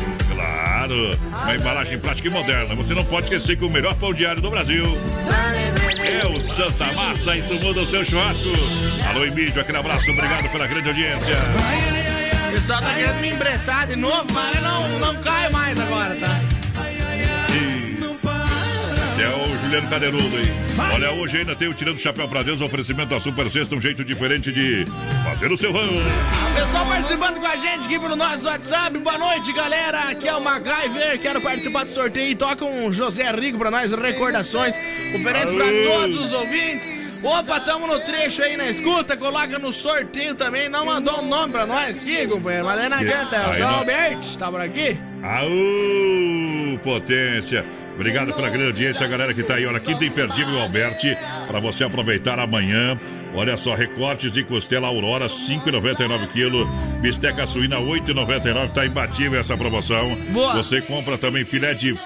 Claro, uma embalagem prática e moderna. Você não pode esquecer que o melhor pão diário do Brasil é o Santa Massa. Isso muda o seu churrasco. Alô, Emílio, aquele abraço. Obrigado pela grande audiência. O pessoal tá querendo me embretar de novo, mas eu não, não caio mais agora, tá? É o Juliano Cadeirudo aí. Olha, hoje ainda tem o Tirando o Chapéu pra Deus, oferecimento da Super Sexta, um jeito diferente de fazer o seu rancho. Pessoal participando com a gente aqui pelo nosso WhatsApp. Boa noite, galera. Aqui é o MacGyver. Quero participar do sorteio. Toca um José Rico pra nós, recordações. Oferece pra todos os ouvintes. Opa, tamo no trecho aí na escuta. Coloca no sorteio também. Não mandou um nome pra nós aqui, companheiro. Mas aí não adianta. É o não. Alberto. Tá por aqui? Aú, potência. Obrigado pela grande audiência, a galera que tá aí. Olha, quinta imperdível Alberti, para você aproveitar amanhã. Olha só, recortes de costela Aurora, 5,99 kg. Bisteca suína, 8,99. Tá imbatível essa promoção. Boa. Você compra também filé de,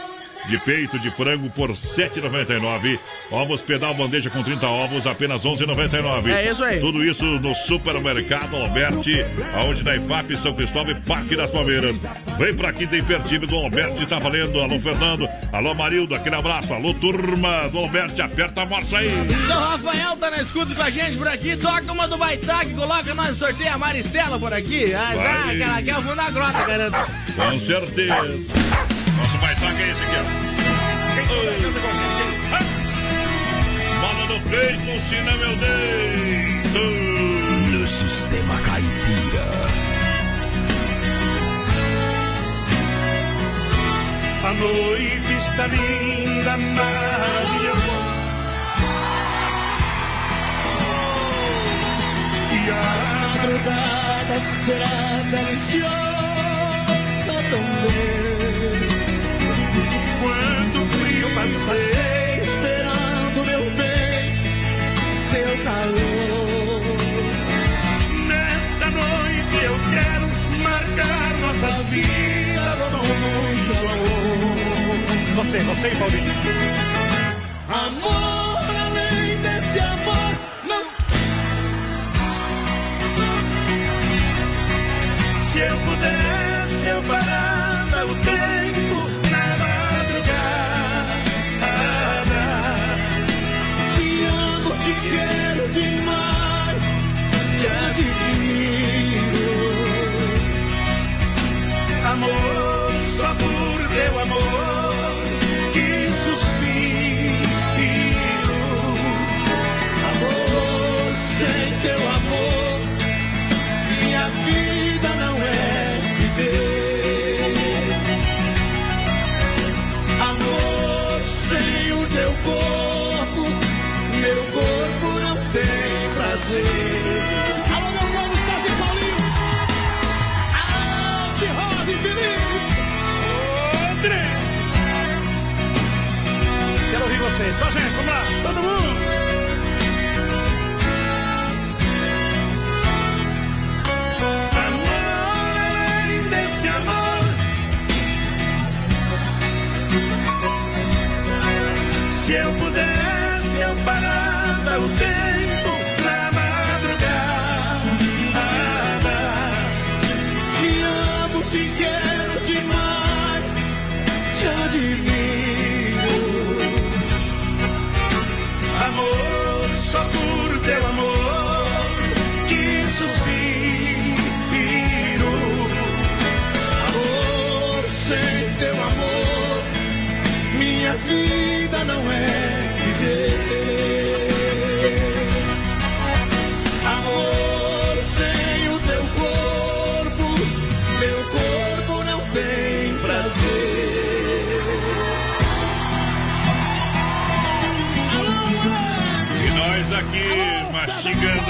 de peito de frango por 7,99. Ovos pedal bandeja com 30 ovos, apenas 11,99. É isso aí. Tudo isso no supermercado Alberti, aonde na IFAP, São Cristóvão e Parque das Palmeiras. Vem pra aqui, tem pertinho do Alberti, tá valendo. Alô, Fernando. Alô, Marildo, aquele abraço. Alô, turma do Alberti, aperta a morsa aí. São Rafael tá na escuta com a gente por aqui. Toca uma do Baitaque. Coloca nós sorteio a Maristela por aqui. Ah, ah, aquela aqui é o fundo da grota, garanto. Com certeza. Nosso baitaca é esse aqui, ó. Bola no peito, ensina meu dedo. Sistema Caipira. A noite está linda, maravilhosa. E a madrugada será deliciosa também. Você, você e Paulinho. Amor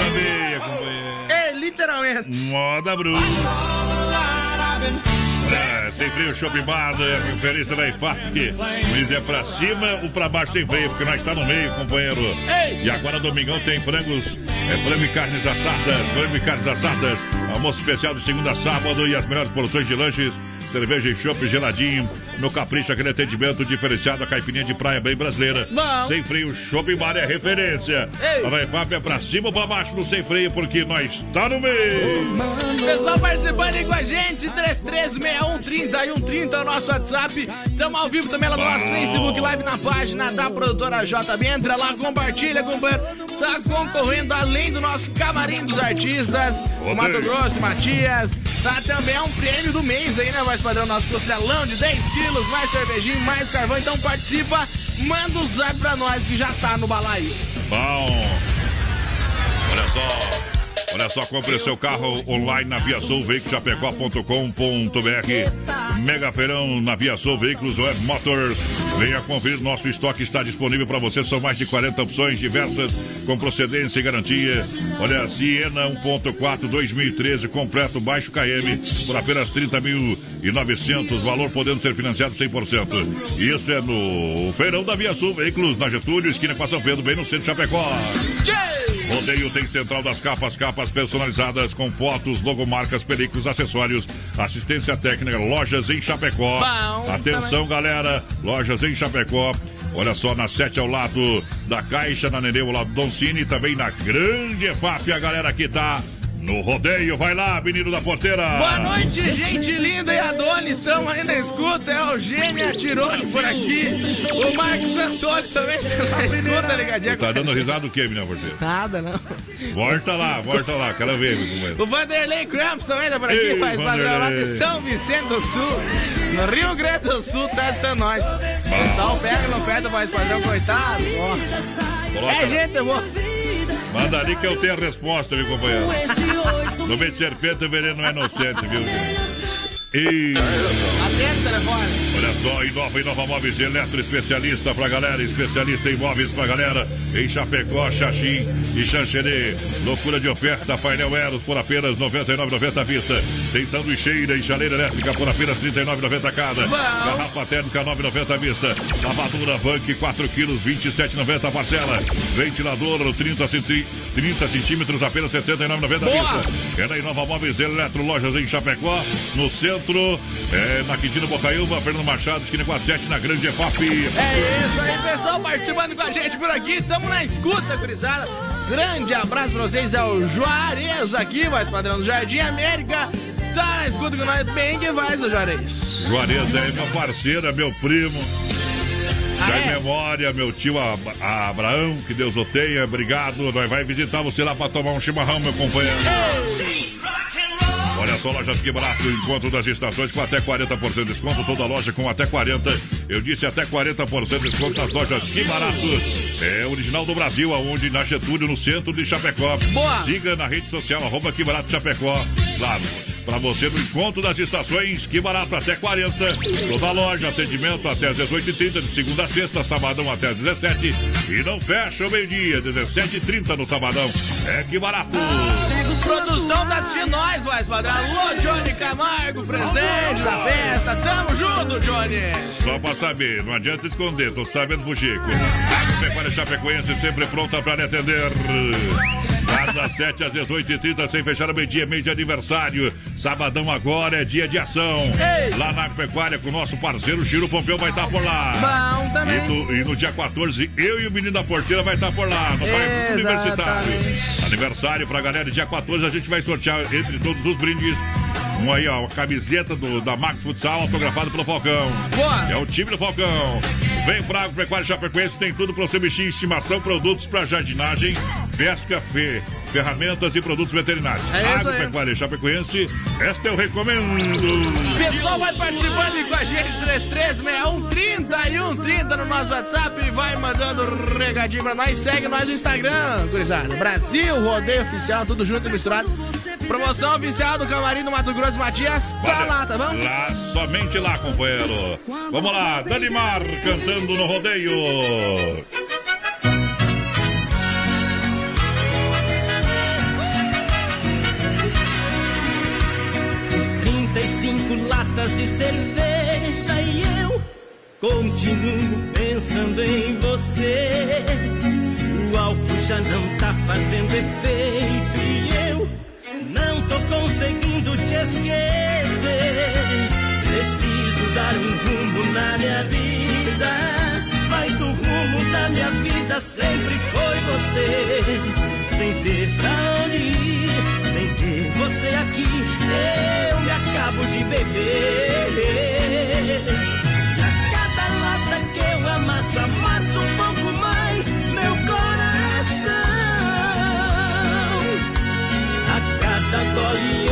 companheiro. É, literalmente. Moda bruta. É, sem freio, shopping bar, é a referência da IFAP. Mas é pra cima ou pra baixo sem freio, porque nós está no meio, companheiro. Ei! E agora domingão tem frangos, é frango e carnes assadas, frango e carnes assadas, almoço especial de segunda a sábado e as melhores porções de lanches. Cerveja e chopp geladinho. No Capricho, aquele atendimento diferenciado, a caipirinha de praia bem brasileira. Bom. Sem freio, shopping bar é referência. Ei. A da IFAP é pra cima ou pra baixo no sem freio, porque nós tá no meio. Pessoal participando aí com a gente, 336130 e 130 é o nosso WhatsApp. Estamos ao vivo também lá no nosso Bom. Facebook Live na página da produtora JB. Entra lá, compartilha, companheiro. Tá concorrendo além do nosso camarim dos artistas, o Mato Grosso, Matias. Tá também um prêmio do mês aí, né, voz padrão? Nosso costelão de 10 quilos, mais cervejinho, mais carvão. Então participa, manda um zap pra nós que já tá no balaio. Bom. Olha só. Olha só, compre seu carro online na viasulveiculoschapecó.com.br Mega Feirão na Via Sul Veículos Web Motors. Venha conferir, nosso estoque está disponível para você. São mais de 40 opções diversas com procedência e garantia. Olha, Siena 1.4 2013 completo baixo KM por apenas 30.900, valor podendo ser financiado 100%. Isso é no Feirão da Via Sul Veículos na Getúlio, esquina com São Pedro, bem no centro de Chapecó. Rodeio tem Central das Capas, capas personalizadas com fotos, logomarcas, películas, acessórios, assistência técnica, lojas em Chapecó. Bom, Atenção, galera, lojas em Chapecó. Olha só, na 7 ao lado da Caixa, na Nereu, ao lado do Don Cine, e também na Grande EFAP, a galera que tá no rodeio. Vai lá, menino da porteira. Boa noite, gente linda e Adonis. Estamos aí na escuta. É o Gênio Atirone por aqui. O Marcos Antônio também tá na escuta, ligadinha. Tá dando risada do que, menina porteira? Nada, não. Volta lá, volta lá, quero ver, companheiro. O Vanderlei Cramps também tá por aqui, Ei, faz padrão lá de. São Vicente do Sul. No Rio Grande do Sul, testa nós. O pessoal pega no pé do voz padrão, coitado. ó. É gente boa. Manda ali que eu tenho a resposta, viu, companheiro? No meio de serpente, o veneno é inocente, viu? E... Olha só, Inova, Inova Móveis Eletro, especialista pra galera, especialista em móveis pra galera, em Chapecó, Xaxim e Xanxerê. Loucura de oferta, painel Eros por apenas R$ 99,90 à vista. Tem sanduicheira e chaleira elétrica por apenas R$ 39,90 cada. Garrafa térmica 9,90 à vista. Lavadora Bank 4 quilos, 27,90 a parcela. Ventilador 30, centi... 30 centímetros, apenas R$ 79,90 à vista. É da Inova Móveis Eletro, lojas em Chapecó, no centro é, na Quintino Bocaiúva, Fernando Machado, esquina com a 7, na Grande EFAP. É isso aí, pessoal, participando com a gente por aqui, estamos na escuta, gurizada. Grande abraço pra vocês, é o Juarez aqui, mais padrão do Jardim América. Tá na escuta com nós, bem que vai, o Juarez. Juarez é meu parceiro, é meu primo. Ah, Já é? em memória, meu tio Ab- Abraão, que Deus o tenha, obrigado. Nós vai visitar você lá pra tomar um chimarrão, meu companheiro. Olha só, lojas que barato, encontro das estações com até 40% de desconto, toda loja com até 40%. Eu disse até 40% de desconto nas lojas que barato. É original do Brasil, aonde na Getúlio, no centro de Chapecó. Boa! Siga na rede social, arroba que barato Chapecó. Claro. Pra você no encontro das estações, que barato até 40. Toda loja, atendimento até às 18h30, de segunda a sexta, sabadão até às 17 E não fecha o meio-dia, 17h30 no sabadão. É que barato! Produção tá assistindo nós, mais padrão. Alô, Johnny Camargo, presidente da festa. Tamo junto, Johnny. Só pra saber, não adianta esconder, tô sabendo fuxico. Agropecuária Chapecoense sempre pronta pra lhe atender. Lá das 7 às 18h30, sem fechar o meio-dia, mês de aniversário. Sabadão agora é dia de ação. Ei. Lá na Agropecuária com o nosso parceiro Giro Pompeu vai estar por lá. Bom também. E no, e no dia 14, eu e o menino da porteira vai estar por lá, no bairro Universitário. Aniversário pra galera, dia 14 a gente vai sortear entre todos os brindes. Um aí, ó, a camiseta do, da Max Futsal, autografada pelo Falcão. Boa. É o time do Falcão. Vem pra Agropecuária Chapecoense, tem tudo pro seu bichinho, estimação, produtos pra jardinagem, pesca, fê, ferramentas e produtos veterinários. É. Agropecuária Chapecoense, esta eu recomendo. Pessoal, vai participando com a gente, 336130 e 130 no nosso WhatsApp e vai mandando um recadinho pra nós. Segue nós no Instagram, gurizada. Brasil, rodeio oficial, tudo junto e misturado. Promoção oficial do Camarim do Mato Grosso Matias. Tá Valeu. lá, tá bom? Lá, somente lá, companheiro. Vamos lá, Danimar cantando no rodeio. Cinco latas de cerveja e eu continuo pensando em você. O álcool já não tá fazendo efeito e eu não tô conseguindo te esquecer. Preciso dar um rumo na minha vida, mas o rumo da minha vida sempre foi você. Sem ter pra onde ir, aqui, eu me acabo de beber. E a cada lata que eu amasso, amasso um pouco mais meu coração. A cada gole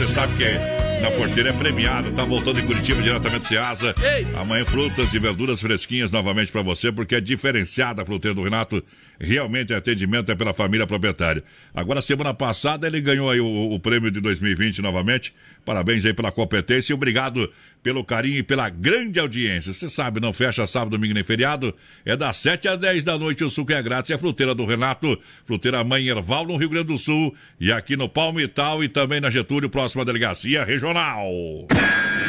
Você sabe que na porteira é premiado. Tá voltando em Curitiba diretamente do Ceasa. Amanhã frutas e verduras fresquinhas novamente para você, porque é diferenciada a fruteira do Renato. Realmente, atendimento é pela família proprietária. Agora, semana passada, ele ganhou aí o, o prêmio de 2020 novamente. Parabéns aí pela competência e obrigado pelo carinho e pela grande audiência. Você sabe, não fecha sábado, domingo nem feriado. É das 7 às 10 da noite. O suco é grátis. É a fruteira do Renato, fruteira Mãe Erval, no Rio Grande do Sul. E aqui no Palmital e também na Getúlio, próxima delegacia regional.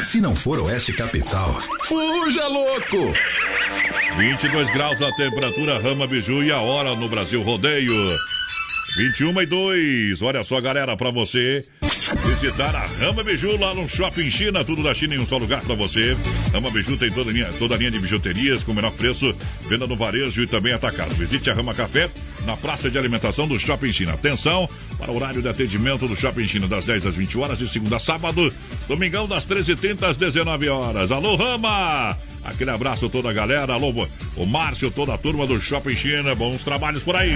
Se não for Oeste Capital, fuja louco! 22 graus a temperatura, Rama Biju e a hora no Brasil Rodeio. 21 e 2. Olha só, galera, para você visitar a Rama Biju lá no Shopping China. Tudo da China em um só lugar para você. Rama Biju tem toda a, linha, toda a linha de bijuterias com menor preço, venda no varejo e também atacado. Visite a Rama Café na praça de alimentação do Shopping China. Atenção para o horário de atendimento do Shopping China das 10 às 20 horas, de segunda a sábado, domingão das 13h30 às 19 horas. Alô, Rama! Aquele abraço toda a galera. Alô, o Márcio, toda a turma do Shopping China. Bons trabalhos por aí.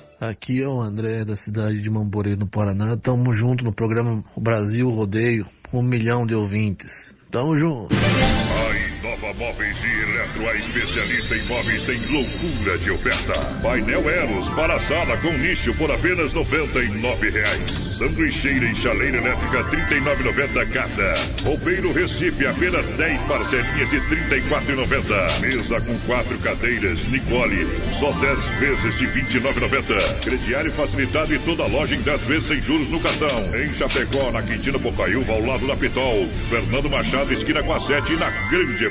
Aqui é o André da cidade de Mamborê, no Paraná. Tamo junto no programa Brasil Rodeio, um milhão de ouvintes. Tamo junto. Inova Móveis e Eletro, a especialista em móveis, tem loucura de oferta. Painel Eros para sala com nicho por apenas R$ 99,00. Sanduicheira e chaleira elétrica R$ 39,90 cada. Roupeiro Recife apenas 10 parcelinhas de R$ 34,90. Mesa com quatro cadeiras Nicole, só 10 vezes de R$ 29,90. Crediário facilitado e toda loja em 10 vezes sem juros no cartão. Em Chapecó, na Quintina Bocaiúva, ao lado da Pitol. Fernando Machado, esquina com a 7 e na Grande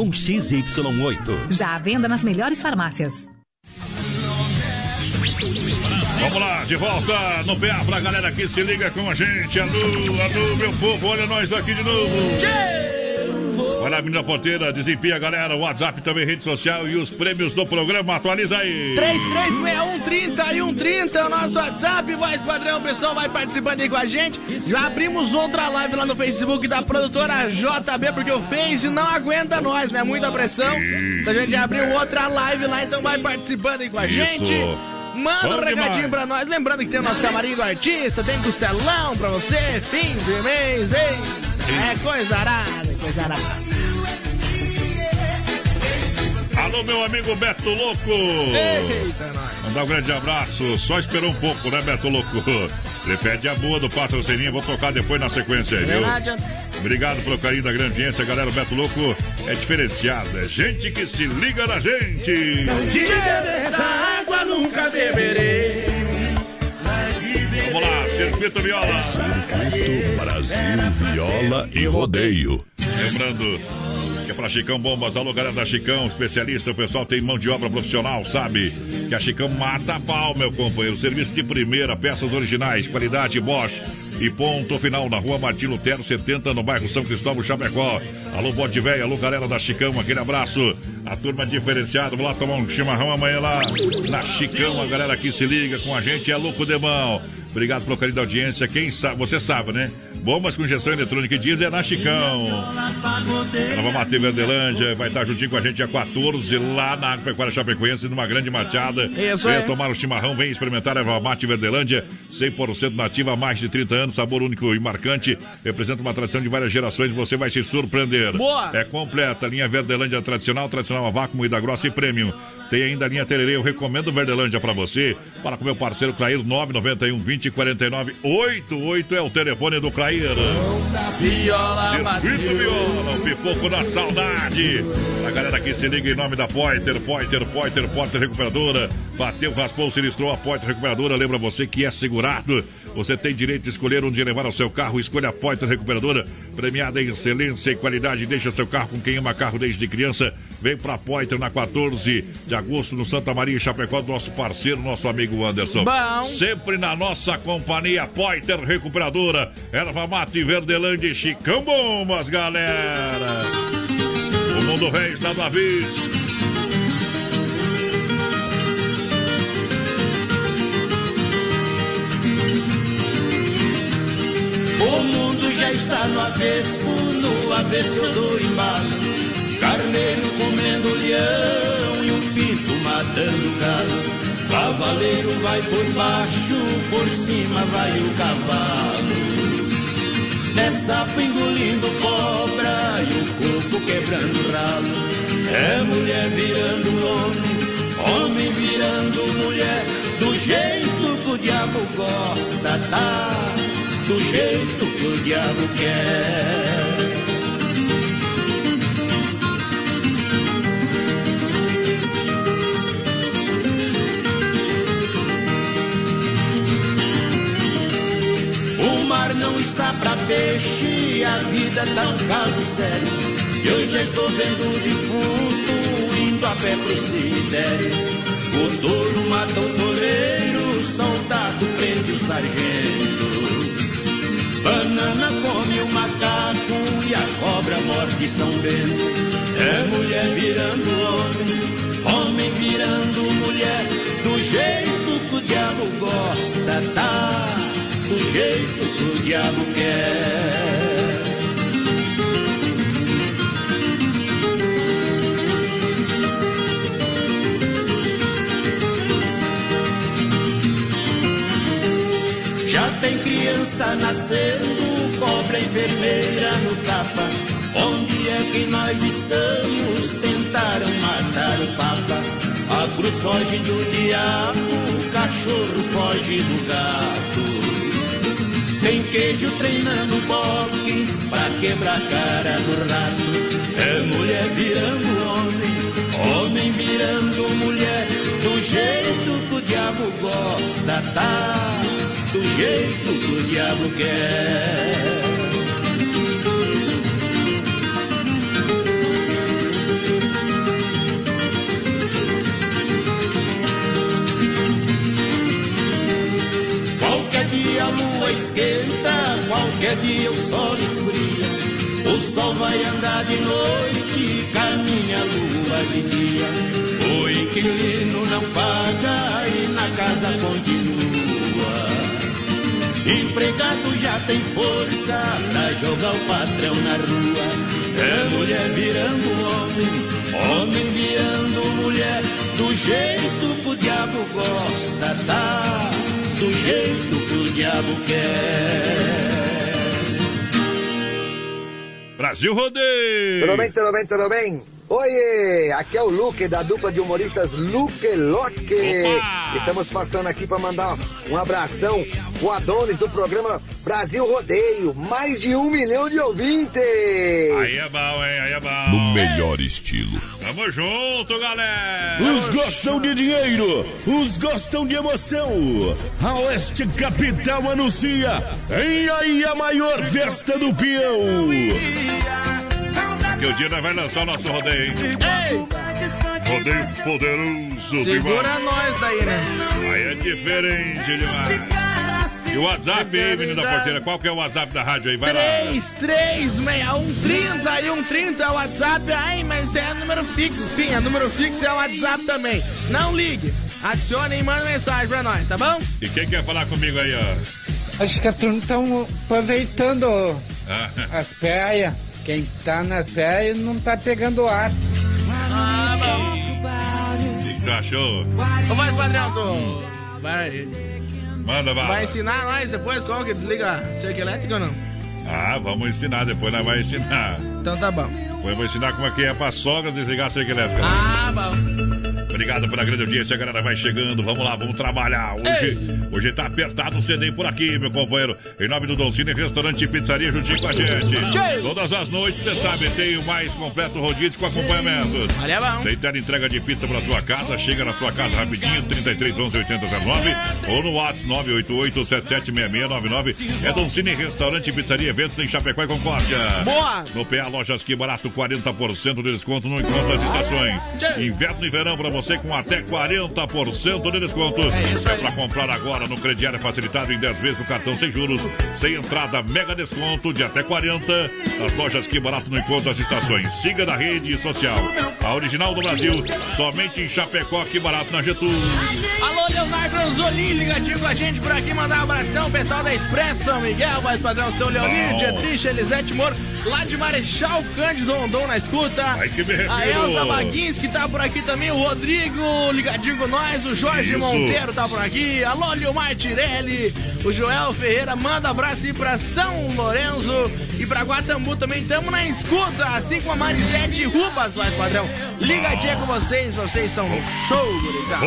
XY8. Já à venda nas melhores farmácias. Vamos lá, de volta no PA pra galera que se liga com a gente. Alô, alô, meu povo, olha nós aqui de novo. Vai lá, menina porteira, desempenha, galera. WhatsApp também, rede social e os prêmios do programa. Atualiza aí. 336130 e 130 é o nosso WhatsApp, voz padrão. O pessoal vai participando aí com a gente. Já abrimos outra live lá no Facebook da produtora JB, porque o Face não aguenta nós, né? Muita pressão. Então a gente já abriu outra live lá, então vai participando aí com a Isso. gente. Manda Bom um recadinho demais. pra nós. Lembrando que tem o nosso camarim do artista, tem costelão pra você, fim de mês, hein? É coisa arada, coisa arada. Alô, meu amigo Beto Louco. Eita, nós. Mandar um grande abraço. Só esperou um pouco, né, Beto Louco? Ele pede a boa do Pássaro Seninha. Vou tocar depois na sequência aí, viu? Obrigado pelo carinho da grande audiência, galera. O Beto Louco é diferenciado. É gente que se liga na gente. Tira dessa água, nunca beberei. Circuito Viola. Circuito Brasil Viola e Rodeio. Lembrando que é pra Chicão Bombas, alô galera da Chicão, especialista, o pessoal tem mão de obra profissional, sabe? Que a Chicão mata a pau, meu companheiro. Serviço de primeira, peças originais, qualidade Bosch. E ponto final na rua Martim Lutero 70, no bairro São Cristóvão, Chapecó. Alô, Bote Véia, alô, galera da Chicão, aquele abraço. A turma diferenciada, vamos lá tomar um chimarrão amanhã lá na Chicão. A galera que se liga com a gente é louco de mão. Obrigado pelo carinho da audiência. Quem sabe, você sabe, né? Bombas com injeção eletrônica e diesel é na Chicão. Ela vai bater Verdelândia, vai estar juntinho com a gente dia 14 lá na Agropecuária Chapecoense, numa grande machada. Isso Venha aí. tomar o chimarrão, vem experimentar a erva mate Verdelândia, 100% nativa há mais de 30 anos, sabor único e marcante. Representa uma tradição de várias gerações, você vai se surpreender. Boa. É completa, linha Verdelândia tradicional, tradicional a vácuo, moída grossa e premium. Tem ainda a linha Tererê, eu recomendo Verdelândia pra você. Fala com meu parceiro Clair, 991 20 49 88 é o telefone do Clair. Viola Circuito Viola, o pipoco da saudade. A galera que se liga em nome da Poiter, Poiter, Poiter, Poiter Recuperadora. Bateu, raspou, sinistrou a Poiter Recuperadora. Lembra você que é segurado. Você tem direito de escolher onde levar o seu carro. Escolha a Poiter Recuperadora, premiada em excelência e qualidade. Deixa seu carro com quem ama carro desde criança. Vem pra Poiter na 14 de agosto no Santa Maria, em Chapecó, do nosso parceiro, nosso amigo Anderson. Bom. Sempre na nossa companhia, Poiter Recuperadora, Erva Mate, Verdelândia e Chicão Bombas, galera. O Mundo Rei está do aviso. O mundo já está no avesso, no avesso do embalo. Carneiro comendo leão e um pinto matando galo. Cavaleiro vai por baixo, por cima vai o cavalo. É sapo engolindo cobra e o corpo quebrando ralo. É mulher virando homem, homem virando mulher. Do jeito que o diabo gosta, tá? Do jeito que o diabo quer. O mar não está pra peixe, a vida tá um caso sério. Eu já estou vendo o defunto indo a pé pro cemitério. O touro mata o toureiro, o soldado prende o sargento. Banana come o macaco e a cobra morde São Bento. É mulher virando homem, homem virando mulher. Do jeito que o diabo gosta, tá? Do jeito que o diabo quer. Tem criança nascendo, cobra enfermeira no tapa. Onde é que nós estamos? Tentaram matar o Papa. A cruz foge do diabo, o cachorro foge do gato. Tem queijo treinando box pra quebrar a cara do rato. É mulher virando homem, homem virando mulher. Do jeito que o diabo gosta, tá? Do jeito que o diabo quer. Qualquer dia a lua esquenta, qualquer dia o sol esfria. O sol vai andar de noite, caminha a lua de dia. O inquilino não paga e na casa continua. Empregado já tem força pra jogar o patrão na rua. É mulher virando homem, homem virando mulher. Do jeito que o diabo gosta, tá? Do jeito que o diabo quer. Brasil Rodeio! Tudo bem, tudo bem, tudo bem? Oi, aqui é o Luque da dupla de humoristas Luque Loque. Estamos passando aqui para mandar um abração pro Adonis do programa Brasil Rodeio. Mais de um milhão de ouvintes. Aí é bom, hein? Aí é bom. No melhor estilo. Tamo junto, galera! Uns gostam de dinheiro, uns gostam de emoção. A Oeste Capital anuncia em aí a maior festa do peão. Que o dia nós vai lançar o nosso rodeio, hein? Rodeio poderoso Segura demais. nós daí, né? Aí é diferente demais. E o WhatsApp aí, menino da porteira? Qual que é o WhatsApp da rádio aí? Vai lá. 336130 e 130 é o WhatsApp. Ai, mas é número fixo. Sim, é número fixo é o WhatsApp também. Não ligue. Adicione e manda mensagem pra nós, tá bom? E quem quer falar comigo aí, ó? Acho que a turma estão aproveitando Ah, as praias. Quem tá nas praias não tá pegando ar. Ah, bom. O que tu achou? Ô, vai, padrão, tu vai, Manda, bala. vai ensinar nós depois como que desliga a cerca elétrica ou não? Ah, vamos ensinar, depois nós vamos ensinar. Então tá bom. Depois eu vou ensinar como é que é pra sogra desligar a cerca elétrica. Ah, bom. Obrigado pela grande audiência, a galera vai chegando. Vamos lá, vamos trabalhar. Hoje, hoje tá apertado o CD por aqui, meu companheiro. Em nome do Doncini, restaurante e pizzaria juntinho com a gente. Todas as noites, você sabe, tem o mais completo rodízio com acompanhamento. Olha, bom. Tem tela entrega de pizza pra sua casa. Chega na sua casa rapidinho, 33 11 8009 ou no WhatsApp 988 776699. É Doncini, restaurante e pizzaria, eventos em Chapecó e Concórdia. Boa! No PA Lojas Que Barato, 40% de desconto no encontro das estações. Inverno e verão pra você com até 40% de desconto. É, pra comprar agora no crediário facilitado em 10 vezes no cartão sem juros, sem entrada, mega desconto de até 40 nas lojas Que Barato no encontro das estações. Siga na rede social. A original do Brasil, somente em Chapecó, Que Barato na Getúlio. Alô, Leonardo Anzolini, ligadinho com a gente por aqui, mandar um abração, pessoal da Expresso São Miguel, mais padrão, seu Leonir. Dietrich, Elisete Moro, lá de Marechal Cândido Rondon na escuta. Ai, que me refiro. A Elza Baguins, que tá por aqui também, o Rodrigo, ligadinho com nós, o Jorge Isso. Monteiro tá por aqui, alô, Leomar Tirelli, o Joel Ferreira, manda abraço aí pra São Lourenço e pra Guatambu também, tamo na escuta, assim como a Marisete Rubas, mais padrão. Ligadinha com vocês, vocês são show, gurizada.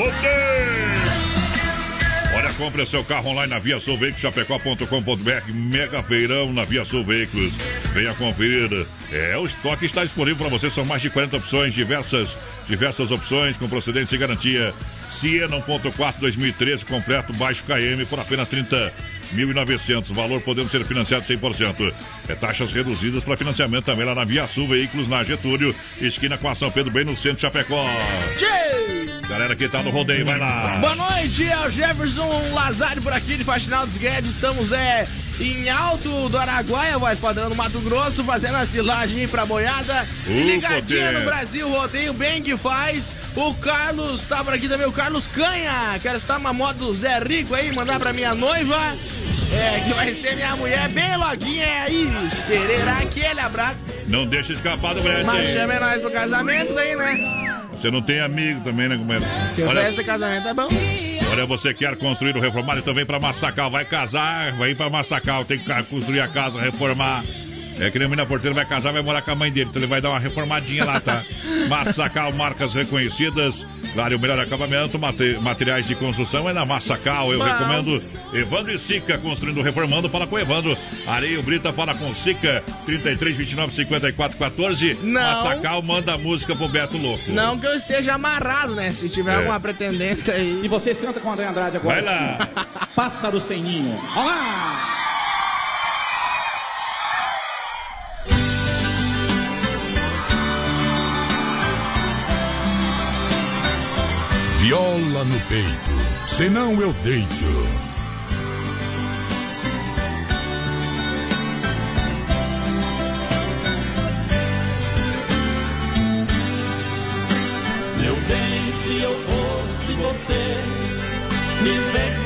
Olha, compre o seu carro online na Via Sul Veículos, chapecó.com.br, mega feirão na Via Sul Veículos. Venha conferir. É, o estoque está disponível para você, são mais de 40 opções, diversas, diversas opções com procedência e garantia. Siena 1.4 2013, completo, baixo KM, por apenas 30.900. Valor podendo ser financiado 100%. É taxas reduzidas para financiamento também lá na Via Sul Veículos, na Getúlio, esquina com a São Pedro, bem no centro de Chapecó. Galera que tá no rodeio, vai lá. Boa noite, é o Jefferson Lazari por aqui de Faxinal dos Guedes. Estamos é, em Alto do Araguaia, voz padrão no Mato Grosso, fazendo a silagem pra boiada. Uh, Ligadinha no Brasil, rodeio bem que faz. O Carlos tá por aqui também, o Carlos Canha. Quero estar uma moto do Zé Rico aí, mandar pra minha noiva. É, que vai ser minha mulher bem loguinha é isso. Querer aquele abraço. Não deixa escapar do brete. Mas aí. chame nós pro casamento daí, né? Você não tem amigo também, né, companheiro? Que Olha, festa de casamento é bom. Olha, você quer construir ou reformar, então vem pra Massacal. Vai casar, vai ir pra Massacal. Tem que construir a casa, reformar. É que nem o menino porteiro vai casar, vai morar com a mãe dele. Então ele vai dar uma reformadinha lá, tá? Massacal, marcas reconhecidas. Claro, o melhor acabamento, mate- materiais de construção é na Massacal. Eu Bom. recomendo Evandro e Sica, construindo, reformando. Fala com o Evandro. Areio Brita, fala com Sica. 33, 29, 54, 14. Não. Massacal, manda a música pro Beto Louco. Não que eu esteja amarrado, né? Se tiver É. alguma pretendente aí. E vocês cantam com o André Andrade agora. Vai lá. sim. Pássaro sem ninho. Olá! viola no peito, senão eu deito. Meu bem, se eu fosse você, me segue.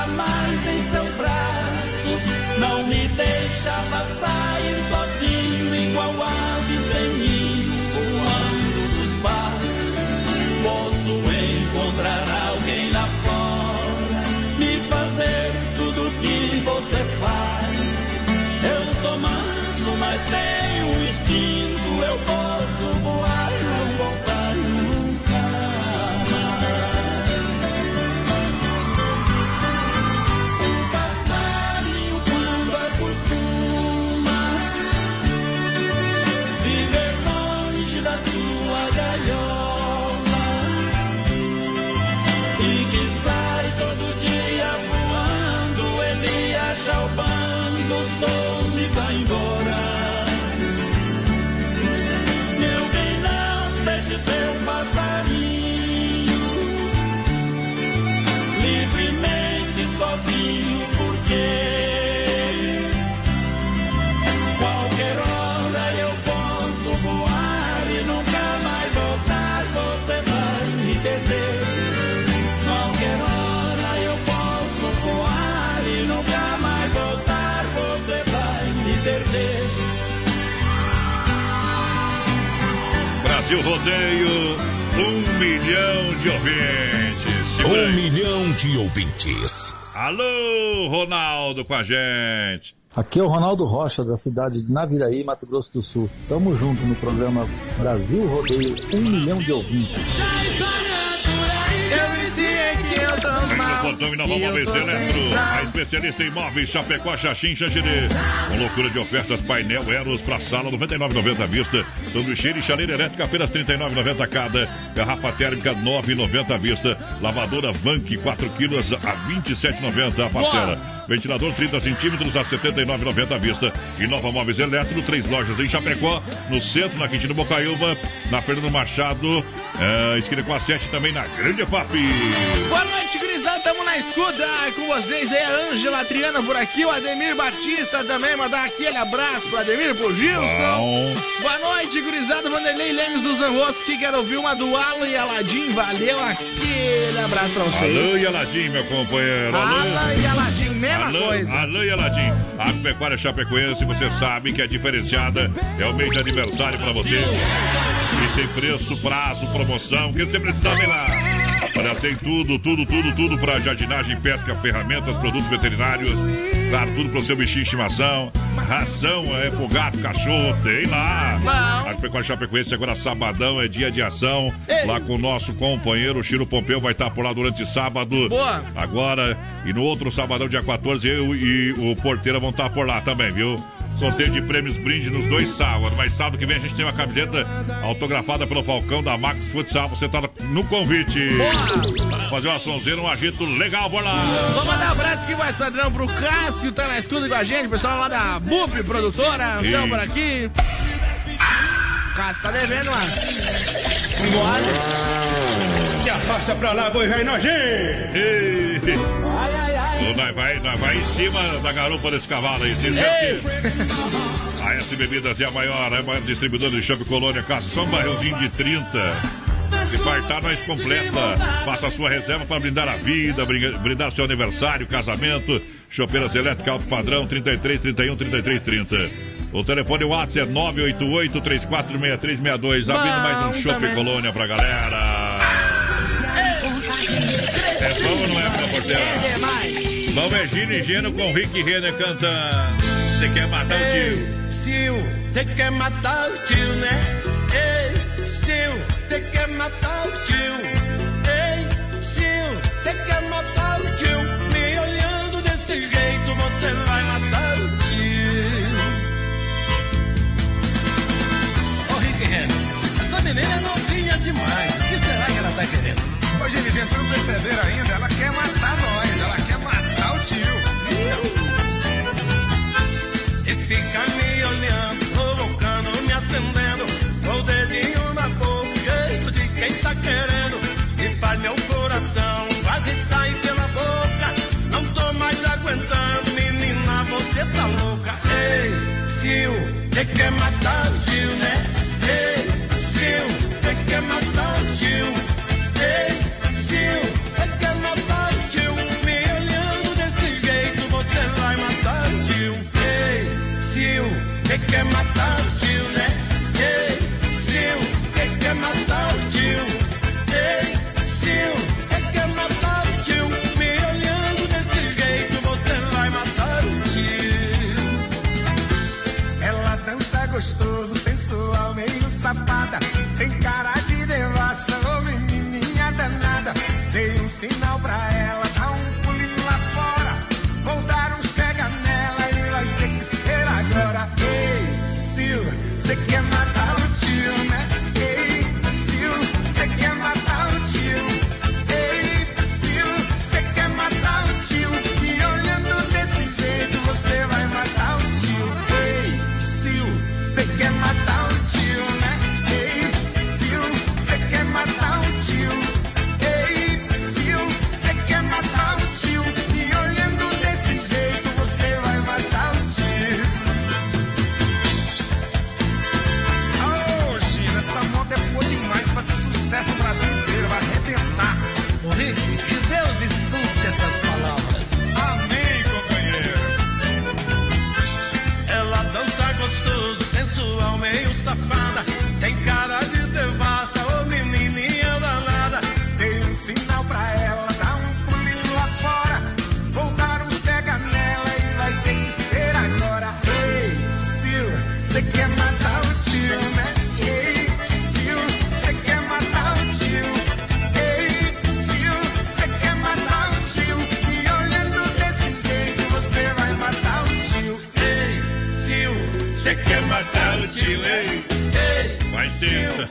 Segurava mais Brasil Rodeio, um milhão de ouvintes. Segura Um aí. milhão de ouvintes. Alô, Ronaldo com a gente. Aqui é o Ronaldo Rocha, da cidade de Naviraí, Mato Grosso do Sul. Tamo junto no programa Brasil Rodeio, um milhão de ouvintes. Portão e Nova Móveis Eletro, a especialista em imóveis Chapecó, Xaxim, Xangirê. Com loucura de ofertas, painel Eros para sala, 99,90 à vista. Sanduicheira e chaleira elétrica, apenas 39,90 cada. Garrafa térmica, 9,90 à vista. Lavadora Vank, 4 quilos a 27,90 a parcela. Ventilador 30 centímetros a 79,90 à vista. E Nova Móveis Eletro, três lojas em Chapecó, no centro, na Quintino Bocaiúva, na Fernando Machado, é, esquina com a 7 também na Grande FAP. Boa noite, gurizada. Tamo na escuta com vocês aí. A Ângela Triana por aqui. O Ademir Batista também. Mandar aquele abraço pro Ademir, pro Gilson. Bom. Boa noite, gurizada. Vanderlei Lemes dos Anroscos que quero ouvir uma do Alan e Aladim. Valeu, aquele abraço pra vocês. Alô e Aladim, meu companheiro. Alan e Aladim, mesma Alô, coisa. Alô e Aladim. A Pecuária Chapecoense, você sabe que é diferenciada. É o mês de aniversário pra você. E tem preço, prazo, promoção. O que você precisar, vem lá. Olha, tem tudo, tudo, tudo, tudo pra jardinagem, pesca, ferramentas, produtos veterinários. Claro, tudo pro seu bichinho de estimação. Ração é pro gato, cachorro, tem lá. A Pecuária Chapecoense agora sabadão é dia de ação. Lá com o nosso companheiro Chiro Pompeu vai estar por lá durante sábado. Boa. Agora, e no outro sabadão, dia 14, eu e o Porteira vão estar por lá também, viu? Sorteio de prêmios brinde nos dois sábados. Mas sábado que vem a gente tem uma camiseta autografada pelo Falcão da Max Futsal. Você tá no convite. Fazer uma sonzeira, um agito legal por lá. Vou mandar um abraço aqui, mais padrão, pro Cássio, tá na escuta com a gente, pessoal lá da BUP Produtora, estão por aqui. Cássio tá devendo, mano. Vambora. E afasta pra lá, boi velho nojento. Nós vai, nós vai em cima da garupa desse cavalo aí. A S Bebidas é a maior, é a maior distribuidora de Chopp Colônia. Caça um barrilzinho de 30. Se fartar, nós completa. Faça a sua reserva para brindar a vida, brinda- brindar seu aniversário, casamento. Chopeiras elétricas alto padrão, 33 31 33 30. O telefone WhatsApp é 988 346362. Abrindo mais um também. Colônia pra galera. É bom porteira? É Gino e Geno com Rick Renner cantando. Você quer matar o tio? Tio, você quer matar o tio, né? Ei, tio, você quer matar o tio? Ei, tio, você quer matar o tio? Me olhando desse jeito, você vai matar o tio. Ô, Rick Renner, essa menina é novinha demais. O que será que ela tá querendo? Ô, Genizinho, vocês não perceberam ainda? Ela quer matar nós, ela quer matar o tio. E fica me olhando, provocando, me acendendo. Com o dedinho na boca, jeito de quem tá querendo. E faz meu coração quase sair pela boca. Não tô mais aguentando, menina, você tá louca. Ei, tio, você quer matar o tio, né? Quer matar o tio, né? Ei, tio, você quer matar o tio. Ei, tio, você quer matar o tio. Me olhando desse jeito, você vai matar o tio. Ela dança gostoso, sensual, meio safada. Tem cara de devassa, ô menininha danada. Dei um sinal pra ela, 80.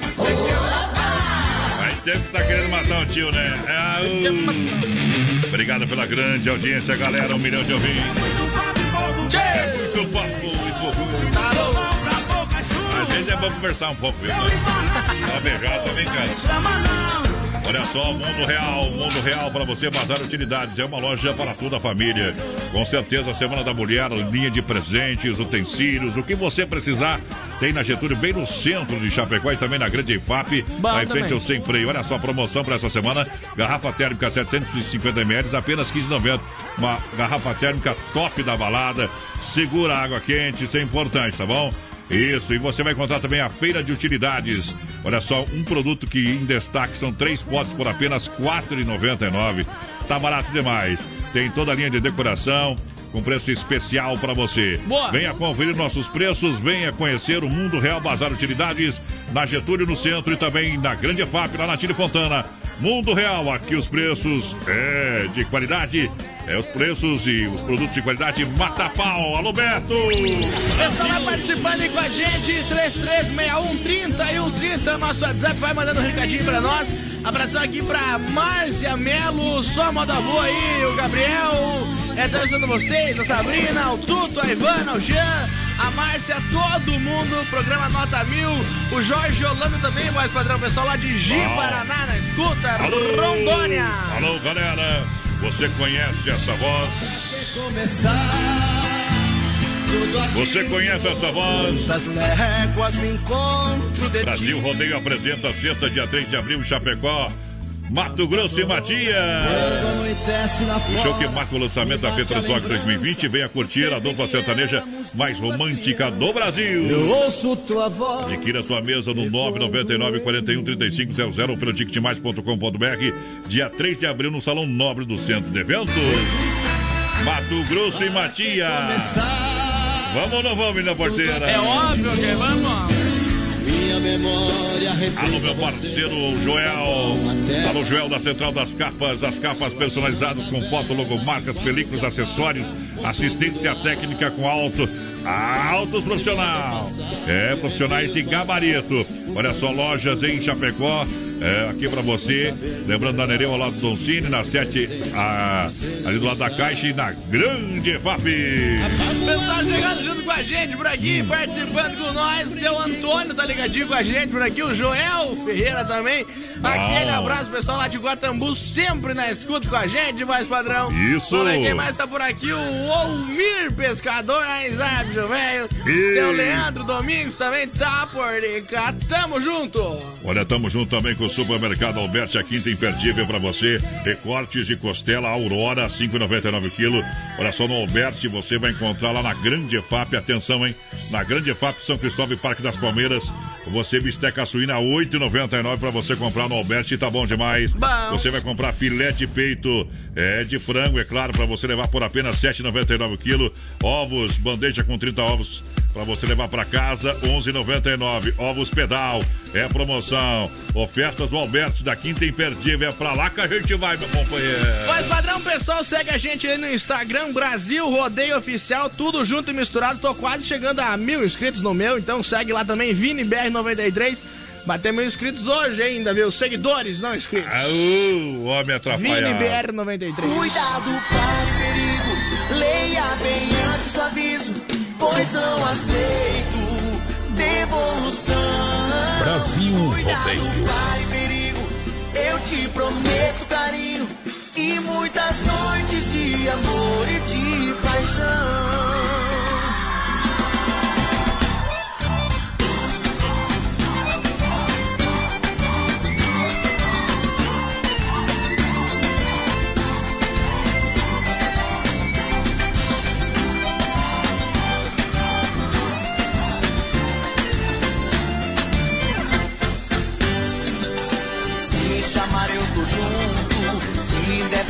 Vai tempo que tá querendo matar o tio, né? Ah. Obrigado pela grande audiência, galera. Um milhão de ouvintes. É muito papo, e fogo. Às vezes é bom conversar um pouco, viu? Né? Tá beijado, tá bem. Olha só, Mundo Real, Mundo Real para você, Bazar Utilidades. É uma loja para toda a família. Com certeza, a Semana da Mulher, linha de presentes, utensílios, o que você precisar, tem na Getúlio, bem no centro de Chapecó e também na Grande IFAP, Bom lá em frente ao Sem Freio. Olha só a promoção para essa semana: garrafa térmica 750 ml, apenas 15,90. Uma garrafa térmica top da balada, segura a água quente, isso é importante, tá bom? Isso, e você vai encontrar também a feira de utilidades. Olha só, um produto que em destaque são três potes por apenas R$ 4,99. Tá barato demais. Tem toda a linha de decoração com preço especial para você. Boa. Venha conferir nossos preços, venha conhecer o Mundo Real Bazar Utilidades na Getúlio no centro e também na Grande FAP lá na Tire Fontana. Mundo Real, aqui os preços é de qualidade, é os preços e os produtos de qualidade mata pau. Alô Beto! Pessoal vai participando aí com a gente, 336130 e 130, nosso WhatsApp, vai mandando um recadinho pra nós. Abração aqui pra Márcia Melo, só moda boa aí, o Gabriel, É, tá ajudando vocês, a Sabrina, o Tuto, a Ivana, o Jean, a Márcia, todo mundo. Programa Nota Mil. O Jorge Holanda também, voz padrão. Pessoal lá de Gi, Bom. Paraná, na escuta. Alô, Rondônia. Alô, galera. Você conhece essa voz? Você conhece essa voz? Brasil Rodeio apresenta sexta, dia 3 de abril, Chapecó. Mato Grosso e Matias. O show que marca o lançamento da Rock 2020. Venha curtir a dupla sertaneja mais romântica do Brasil. Eu ouço tua voz. Adquira sua mesa no 999 41 3500 ou pelo ticketmais.com.br. Dia 3 de abril no Salão Nobre do Centro de Eventos. Mato Grosso e Matias. Vamos ou não vamos, menina porteira? É óbvio que vamos. Minha memória Alô, meu parceiro Joel. Alô, Joel da Central das Capas. As capas personalizadas com foto, logomarcas, películas, acessórios, assistência técnica com alto. Altos profissional. É, profissionais de gabarito. Olha só, lojas em Chapecó. É, aqui pra você. Lembrando da Nereu ao lado do Don Cine, na 7, a, ali do lado da Caixa e na Grande FAP. Pessoal chegando junto com a gente por aqui, participando com nós. Seu Antônio tá ligadinho com a gente por aqui. O Joel Ferreira também. Aquele abraço, pessoal lá de Guatambu, sempre na escuta com a gente, mais padrão. Isso. Ver quem mais tá por aqui. O Olmir Pescador, aí, sabe, seu velho. Seu Leandro Domingos também está por cá. Tamo junto. Olha, estamos junto também com Supermercado Alberti, a quinta imperdível para você. Recortes de costela Aurora, 5,99 kg. Olha só, no Alberti você vai encontrar lá na Grande EFAP. Atenção, hein? Na Grande EFAP, São Cristóvão e Parque das Palmeiras. Você bisteca suína 8,99 para você comprar no Alberti, tá bom demais. Bom. Você vai comprar filé de peito é, de frango, é claro, para você levar por apenas 7,99 kg. Ovos, bandeja com 30 ovos para você levar para casa, 11,99. Ovos pedal, é promoção. Ofertas do Alberto da Quinta Imperdível. É pra lá que a gente vai, meu companheiro. Mas padrão, pessoal, segue a gente aí no Instagram, Brasil Rodeio Oficial, tudo junto e misturado. Tô quase chegando a mil inscritos no meu, então segue lá também, ViniBR93. Bater mil inscritos hoje ainda, viu? Seguidores, não inscritos. Ah, o homem atrapalhado. ViniBR93. Cuidado, pare perigo. Leia bem antes o aviso, pois não aceito devolução. Brasil Cuidado, Rodeio. pare perigo. Eu te prometo carinho e muitas noites de amor e de paixão.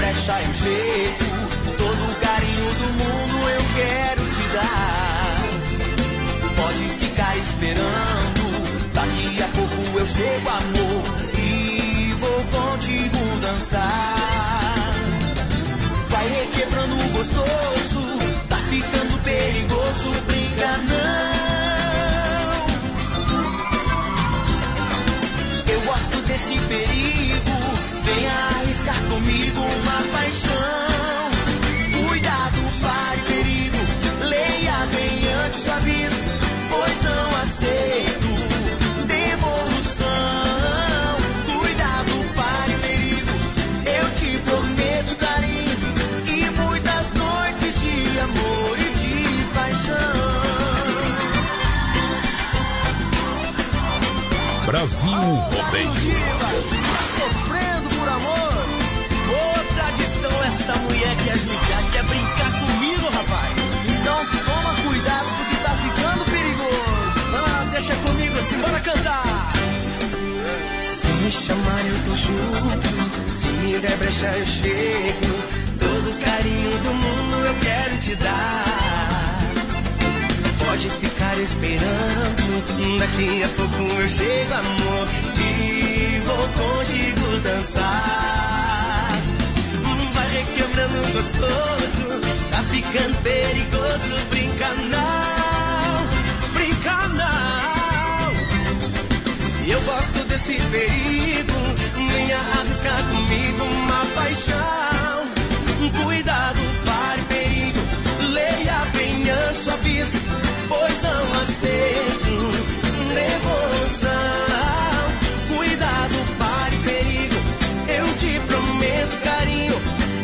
Der brecha eu chego. Todo o carinho do mundo eu quero te dar. Pode ficar esperando, daqui a pouco eu chego, amor, e vou contigo dançar. Vai requebrando o gostoso, tá ficando perigoso, brinca não. Brasil Rodeio. Sofrendo por amor. Ô, tradição, essa mulher quer judiar, quer brincar comigo, rapaz. Então toma cuidado porque tá ficando perigoso. Ah, deixa comigo, simbora cantar. Se me chamar eu tô junto, se me der brecha eu chego. Todo carinho do mundo eu quero te dar. Pode ficar esperando, daqui a pouco eu chego, amor, e vou contigo dançar. Vai requebrando gostoso, tá ficando perigoso, brinca não, brinca não. Eu gosto desse perigo, venha arriscar comigo uma paixão. Cuidado, pare, perigo pois não aceito devolução. Cuidado, pare perigo, eu te prometo carinho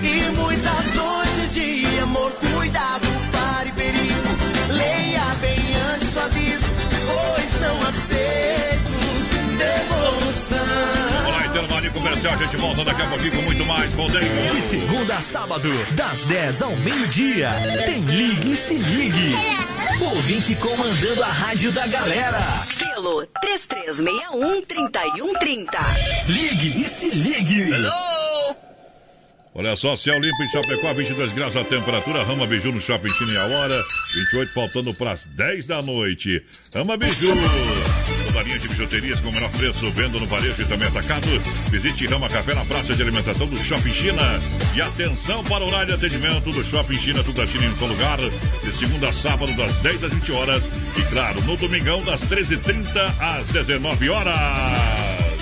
e muitas noites de amor. Cuidado, pare perigo, leia bem antes o aviso, pois não aceito devolução. Olá, intervalo então comercial, a gente volta daqui a pouquinho com muito mais. Voltei. De segunda a sábado, das 10 ao meio-dia, tem Ligue e Se Ligue. É. Ouvinte comandando a rádio da galera. Pelo 3361-3130. Ligue e Se Ligue. Olha só, céu limpo em Chapecó, 22 graus a temperatura. Rama Biju no Shopping China e a hora. 28 faltando para as 10 da noite. Rama Biju. Toda linha de bijuterias com o menor preço, venda no varejo e também atacado. Visite Rama Café na praça de alimentação do Shopping China. E atenção para o horário de atendimento do Shopping China, tudo da China em um lugar. De segunda a sábado, das 10 às 20 horas. E claro, no domingão, das 13h30 às 19 horas.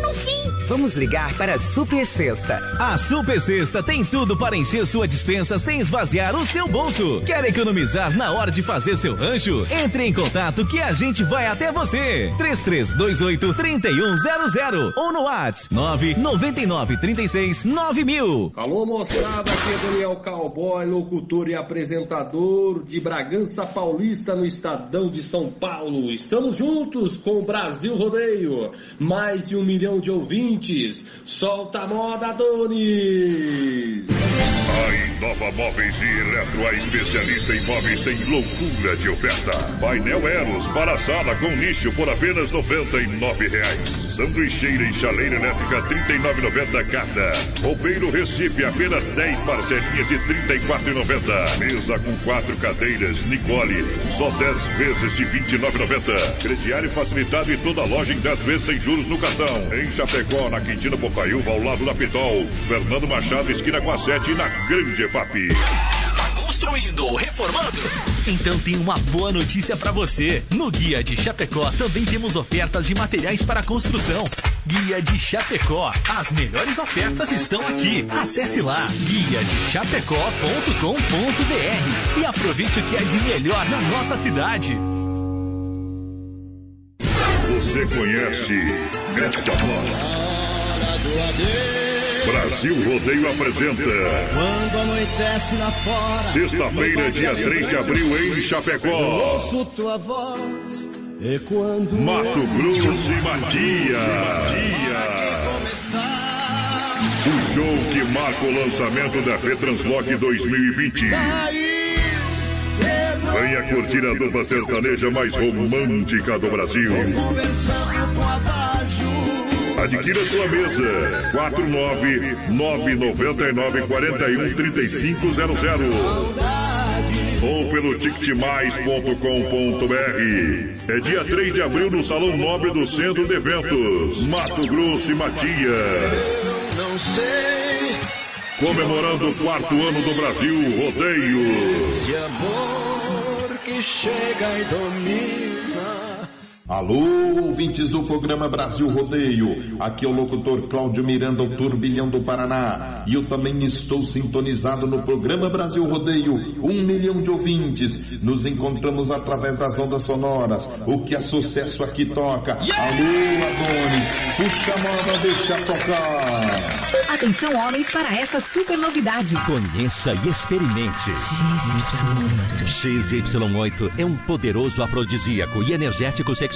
no fim. Vamos ligar para a Super Sexta. A Super Sexta tem tudo para encher sua dispensa sem esvaziar o seu bolso. Quer economizar na hora de fazer seu rancho? Entre em contato que a gente vai até você. 3328 3100 ou no WhatsApp 999 36 9000. Alô moçada, aqui é Daniel Cowboy, locutor e apresentador de Bragança Paulista no Estadão de São Paulo. Estamos juntos com o Brasil Rodeio. Mais de um milhão de ouvintes. Solta a moda, Donis! A Inova Móveis e Eletro, a especialista em móveis, tem loucura de oferta. Painel Eros para sala com nicho por apenas 99 reais. Sanduicheira e chaleira elétrica R$ 39,90 cada. Roupeiro Recife, apenas 10 parcelinhas de R$ 34,90. Mesa com quatro cadeiras, Nicole, só 10 vezes de R$ 29,90. Crediário facilitado e toda loja em 10 vezes sem juros no cartão. Em Chapecó, na Quintina Bocaiúva, ao lado da Pitol. Fernando Machado, esquina com a 7 na Grande EFAP. Tá construindo ou reformando? Então tem uma boa notícia para você. No Guia de Chapecó também temos ofertas de materiais para construção. Guia de Chapecó. As melhores ofertas estão aqui. Acesse lá guia de chapecó.com.br e aproveite o que é de melhor na nossa cidade. Você conhece esta voz? Brasil Rodeio apresenta. Quando anoitece lá fora. Sexta-feira, dia 3 de abril, em Chapecó. ouço tua voz. E quando. Mato Grosso e Matias. O show que marca o lançamento da Fetranslock 2020. Venha curtir a dupla sertaneja mais romântica do Brasil. Adquira sua mesa. 49999413500 ou pelo ticketmais.com.br. É dia 3 de abril no Salão Nobre do Centro de Eventos, Mato Grosso e Matias. Não sei. Comemorando o quarto ano do Brasil Rodeio. Esse amor que chega e domina. Alô, ouvintes do programa Brasil Rodeio. Aqui é o locutor Cláudio Miranda, o turbilhão do Paraná. E eu também estou sintonizado no programa Brasil Rodeio. Um milhão de ouvintes. Nos encontramos através das ondas sonoras. O que é sucesso aqui toca. Alô, Adonis. Puxa a moda, deixa tocar. Atenção, homens, para essa super novidade. Conheça e experimente. XY8 é um poderoso afrodisíaco e energético sexual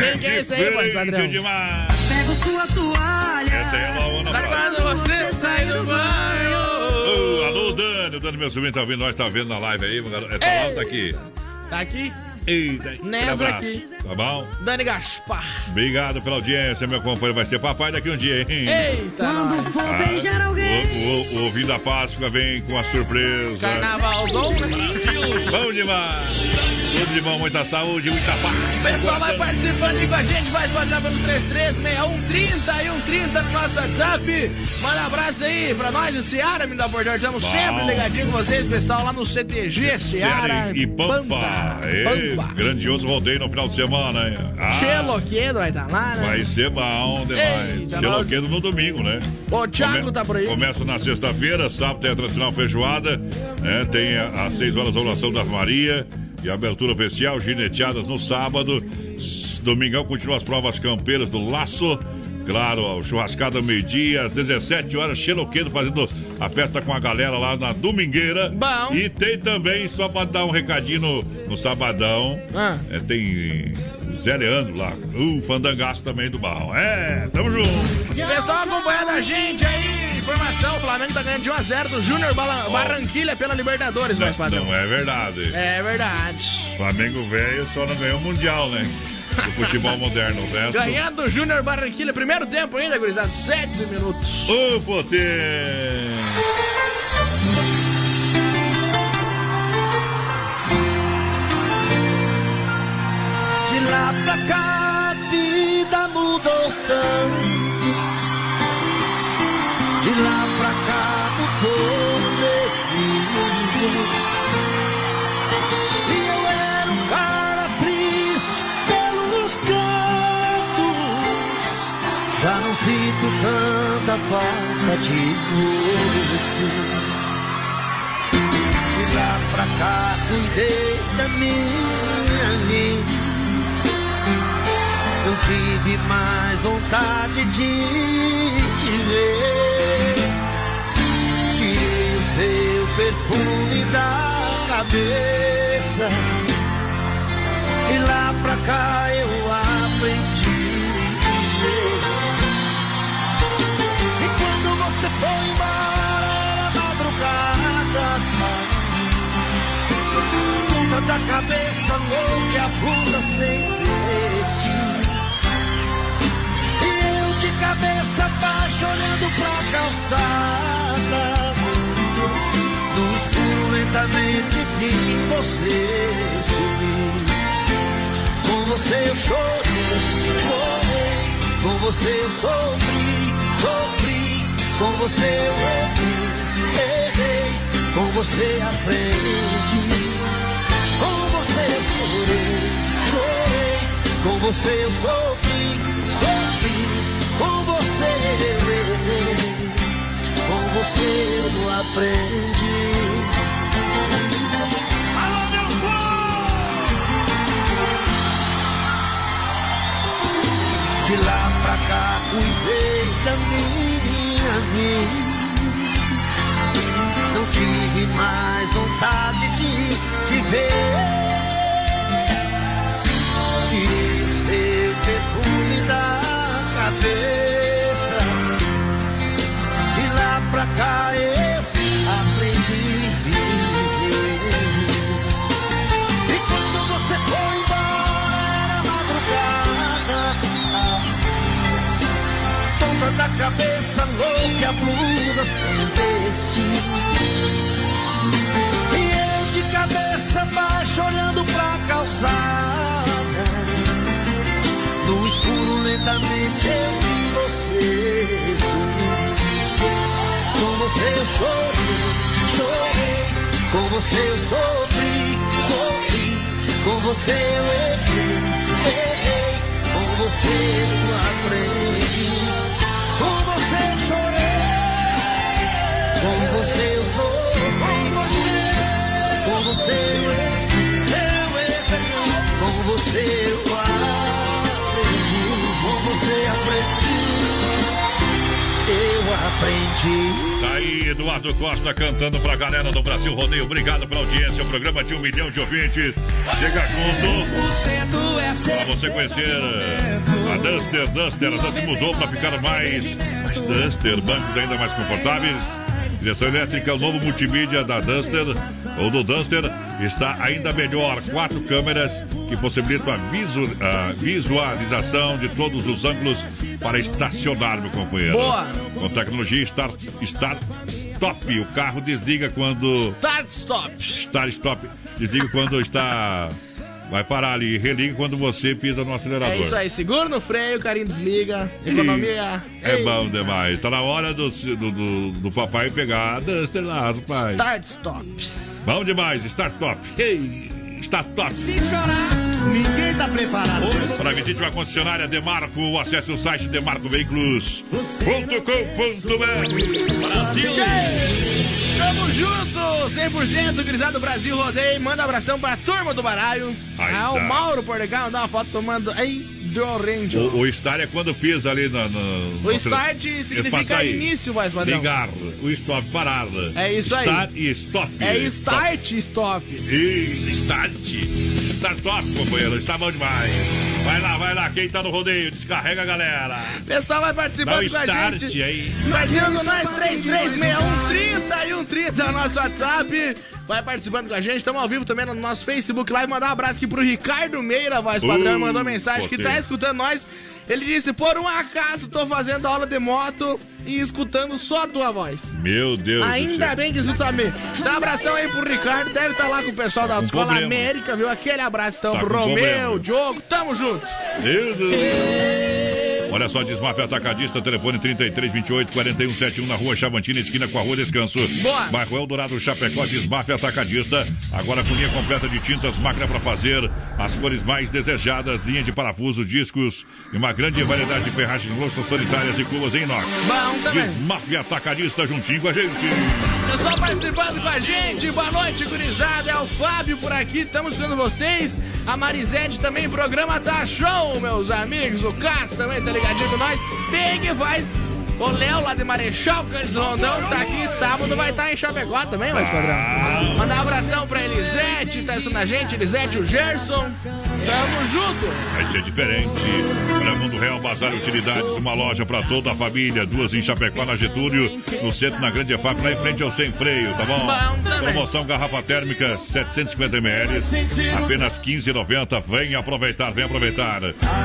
Quem que é esse aí, voz padrão? Pego sua toalha. Essa aí é a Laona Pra quando você sair do banho. Ô, alô, Dani. O Dani, meu sobrinho, tá vendo nós, tá vendo na live aí. É, tá lá ou tá aqui? Tá aqui? Eita, Nessa abraço. aqui. Tá bom? Dani Gaspar. Obrigado pela audiência, meu companheiro. Vai ser papai daqui um dia, hein? Eita, Quando for beijar alguém. O, o, o ouvindo da Páscoa vem com a surpresa. Carnavalzão, né? Bom demais. Tudo de bom, muita saúde, muita paz. O pessoal vai participando aí com a gente, vai WhatsApp pelo 336130 e 130 no nosso WhatsApp. Manda um abraço aí pra nós, o Seara, me dá bordão. Estamos sempre ligadinhos com vocês, pessoal, lá no CTG, Seara e Pampa. Banda. Pampa. grandioso rodeio no final de semana. hein? Ah, Cheloquedo vai estar lá, né? Vai ser bom demais. Eita, Cheloquedo no domingo, né? O Thiago tá por aí. Começa na sexta-feira, sábado tem a tradicional feijoada, né? tem às 6 horas a oração da Maria e a abertura oficial, gineteadas no sábado. Domingão continua as provas campeiras do laço. Claro, o churrascada meio-dia, às 17 horas, Xeroquedo fazendo a festa com a galera lá na Domingueira. Bom. E tem também, só pra dar um recadinho no, no sabadão, Ah. é, tem o Zé Leandro lá, o fandangaço também do Barro. É, tamo junto. Pessoal acompanhando a gente aí, informação, o Flamengo tá ganhando de 1x0 do Júnior. Barranquilha pela Libertadores, mais padrão. não é verdade. É verdade. Flamengo velho só não ganhou o Mundial, né? Do futebol moderno. O resto... Ganhando o Júnior Barranquilha, primeiro tempo ainda, gurizada, 7 minutos. Ô, potência! De lá pra cá a vida mudou tanto. De lá pra cá mudou meu mundo. Sinto tanta falta de você. De lá pra cá cuidei da minha vida. Eu tive mais vontade de te ver. Tirei o seu perfume da cabeça. De lá pra cá eu aprendi. Você foi embora era madrugada. Ponta da cabeça louca e a blusa sem veste. E eu de cabeça baixa olhando pra calçada. No escuro lentamente vi você sumir. Com você eu chorei, chorei. Com você eu sofri, sofri. Com você eu errei, errei. Com você aprendi. Com você eu chorei, chorei. Com você eu sofri, sofri. Com você eu errei. Com você eu aprendi. De lá pra cá cuidei da minha vida. Não tive mais vontade de te ver. O seu perfume da cabeça. De lá pra cá eu cabeça louca blusa sem vestir. E eu de cabeça baixa olhando pra calçada. No escuro lentamente eu vi você sumir. Com você eu chorei, chorei. Com você eu sofri, sofri. Com você eu errei, Com você eu aprendi, com você eu chorei, com você eu sofri, com você, com você eu errei, com você eu aprendi, com você aprendi, eu aprendi. Tá aí, Eduardo Costa cantando pra galera do Brasil Rodeio. Obrigado pela audiência. O programa de um milhão de ouvintes. Chega junto. Pra você conhecer a Duster. Duster, ela se mudou pra ficar mais, mais Duster. Bancos ainda mais confortáveis. Direção elétrica, o novo multimídia da Duster, ou do Duster, está ainda melhor. Quatro câmeras que possibilitam a, visu- a visualização de todos os ângulos para estacionar, meu companheiro. Boa. Com tecnologia Start, start Stop. O carro desliga quando. Start Stop. Start Stop. Desliga quando está. Vai parar ali. Religa quando você pisa no acelerador. É isso aí, segura no freio, o carinho desliga. Economia. É Ei. bom demais. Tá na hora do, do, do, do papai pegar a Duster lá, rapaz. Start Stop. Bom demais, Start Top. Ei, Start Top. Ninguém tá preparado. Para visite uma concessionária Demarco, acesse o site demarcoveículos.com.br. Brasil. Tamo junto, 100% Grisado Brasil Rodeio. Manda um abração pra turma do baralho. Aí ah, o tá. Mauro Portugal, mandar uma foto tomando. Ei, do Ranger. O, o start é quando pisa ali na. na O start significa início, voz padrão. Ligar. O stop, parar. É isso aí. Start e stop. É start e stop. E start. Start top, companheiro. Está bom demais. Vai lá, vai lá. Quem tá no rodeio, descarrega a galera. Pessoal vai Dá participando o com a gente. aí. Nós, 336130 e 130 no nosso WhatsApp. Vai participando com a gente. Estamos ao vivo também no nosso Facebook Live. Mandar um abraço aqui pro Ricardo Meira, voz padrão. Uh, mandou mensagem que tá escutando nós. Ele disse: Por um acaso tô fazendo aula de moto e escutando só a tua voz. Meu Deus do Ainda céu. bem que escuta a mim. Dá um abração aí pro Ricardo. Deve estar lá com o pessoal da Autoescola problema. América, viu? Aquele abraço então Tá pro Romeu, problema. Diogo. Tamo junto. Deus do céu. Olha só, Desmafia Atacadista, telefone 33 28 41 71 na rua Chavantina, esquina com a rua Descanso. Boa. Bairro Eldorado, Chapecó, Desmafia Atacadista. Agora com linha completa de tintas, máquina para fazer as cores mais desejadas, linha de parafuso, discos e uma grande variedade de ferragens, louças sanitárias e cubas em inox. Bom. Desmafia Atacadista juntinho com a gente. Pessoal participando com a gente, boa noite, gurizada. É o Fábio por aqui, estamos vendo vocês. A Marisete também, programa tá show, meus amigos. O Cássio também tá ligadinho com nós. Tem que vai. O Léo lá de Marechal Cândido Rondão tá aqui sábado, vai estar em Chapecó também, mais padrão. Mandar um abração pra Elisete, tá assistindo a gente, Elisete, o Gerson. Tamo junto. Vai ser diferente. Olha, Mundo Real Bazar Utilidades, uma loja para toda a família. Duas em Chapecó, na Getúlio, no centro, na Grande EFAP, lá em frente ao Sem Freio, tá bom? Também. Promoção garrafa térmica 750 ml, apenas 15,90. Vem aproveitar, vem aproveitar.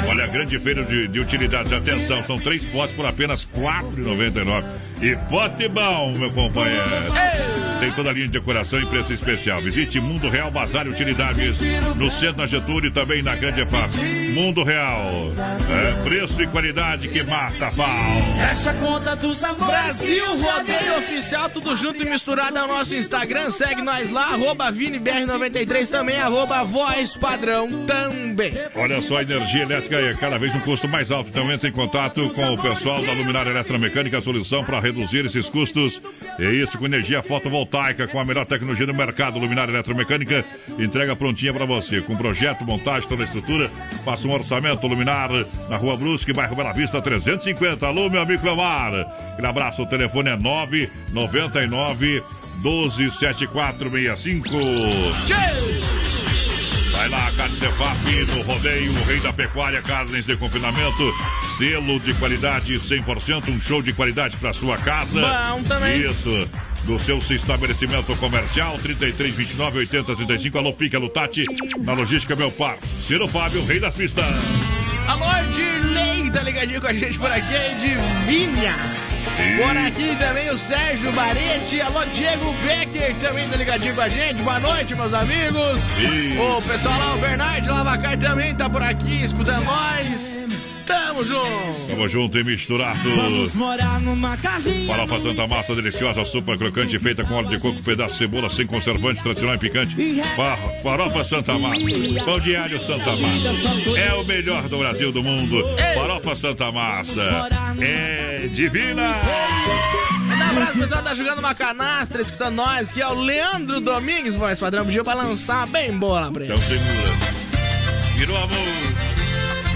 Olha, a grande feira de, de utilidades. Atenção, são três potes por apenas R$ 4,99. E pote bom, meu companheiro. Tem toda a linha de decoração e preço especial. Visite Mundo Real Bazar Utilidades no centro, na Getúlio e também na Grande EFAP. Mundo Real. É preço e qualidade que mata a pau. Essa conta dos amores. Brasil Rodeio Oficial, tudo junto e misturado é o nosso Instagram. Segue nós lá, arroba ViniBR93 também, arroba Voz Padrão também. Olha só, a energia elétrica é cada vez um custo mais alto. Então entre em contato com o pessoal da Luminária Eletromecânica, a solução para reduzir esses custos. É isso, com energia fotovoltaica, com a melhor tecnologia do mercado. Luminária Eletromecânica entrega prontinha para você. Com projeto, montagem, toda a estrutura. Faça um orçamento Luminar na Rua Brusque, bairro Bela Vista 350. Alô, meu amigo Clemar. Aquele abraço, o telefone é 999 127465. Vai lá, Carne Cefap, no rodeio, o rei da pecuária, carnes de confinamento, selo de qualidade 100%, um show de qualidade para sua casa. Bom também. Isso. Do seu estabelecimento comercial, 33, 29, 80, 35. Alô, Pica, alô, Tati. Na logística, meu par. Ciro Fábio, rei das pistas. Alô, Dirley, tá ligadinho com a gente por aqui, é Edvinha. Por aqui também o Sérgio Barete. Alô, Diego Becker também tá ligadinho com a gente. Boa noite, meus amigos. Sim. O pessoal lá, o Bernardo Lavacar também tá por aqui escutando nós. Tamo junto. Tamo junto e misturado. Vamos morar numa casinha. Farofa Santa Massa, deliciosa, super crocante, feita com óleo de coco, pedaço de cebola, sem conservante, tradicional e picante. Fa- Farofa Santa Massa. Pão de alho Santa Massa. É o melhor do Brasil do mundo. Farofa Santa Massa. É divina. Manda um abraço pessoal tá jogando uma canastra, escutando nós, que é o Leandro Domingues, voz padrão. Pediu pra lançar bem boa lá pra ele. Então segura. Virou amor.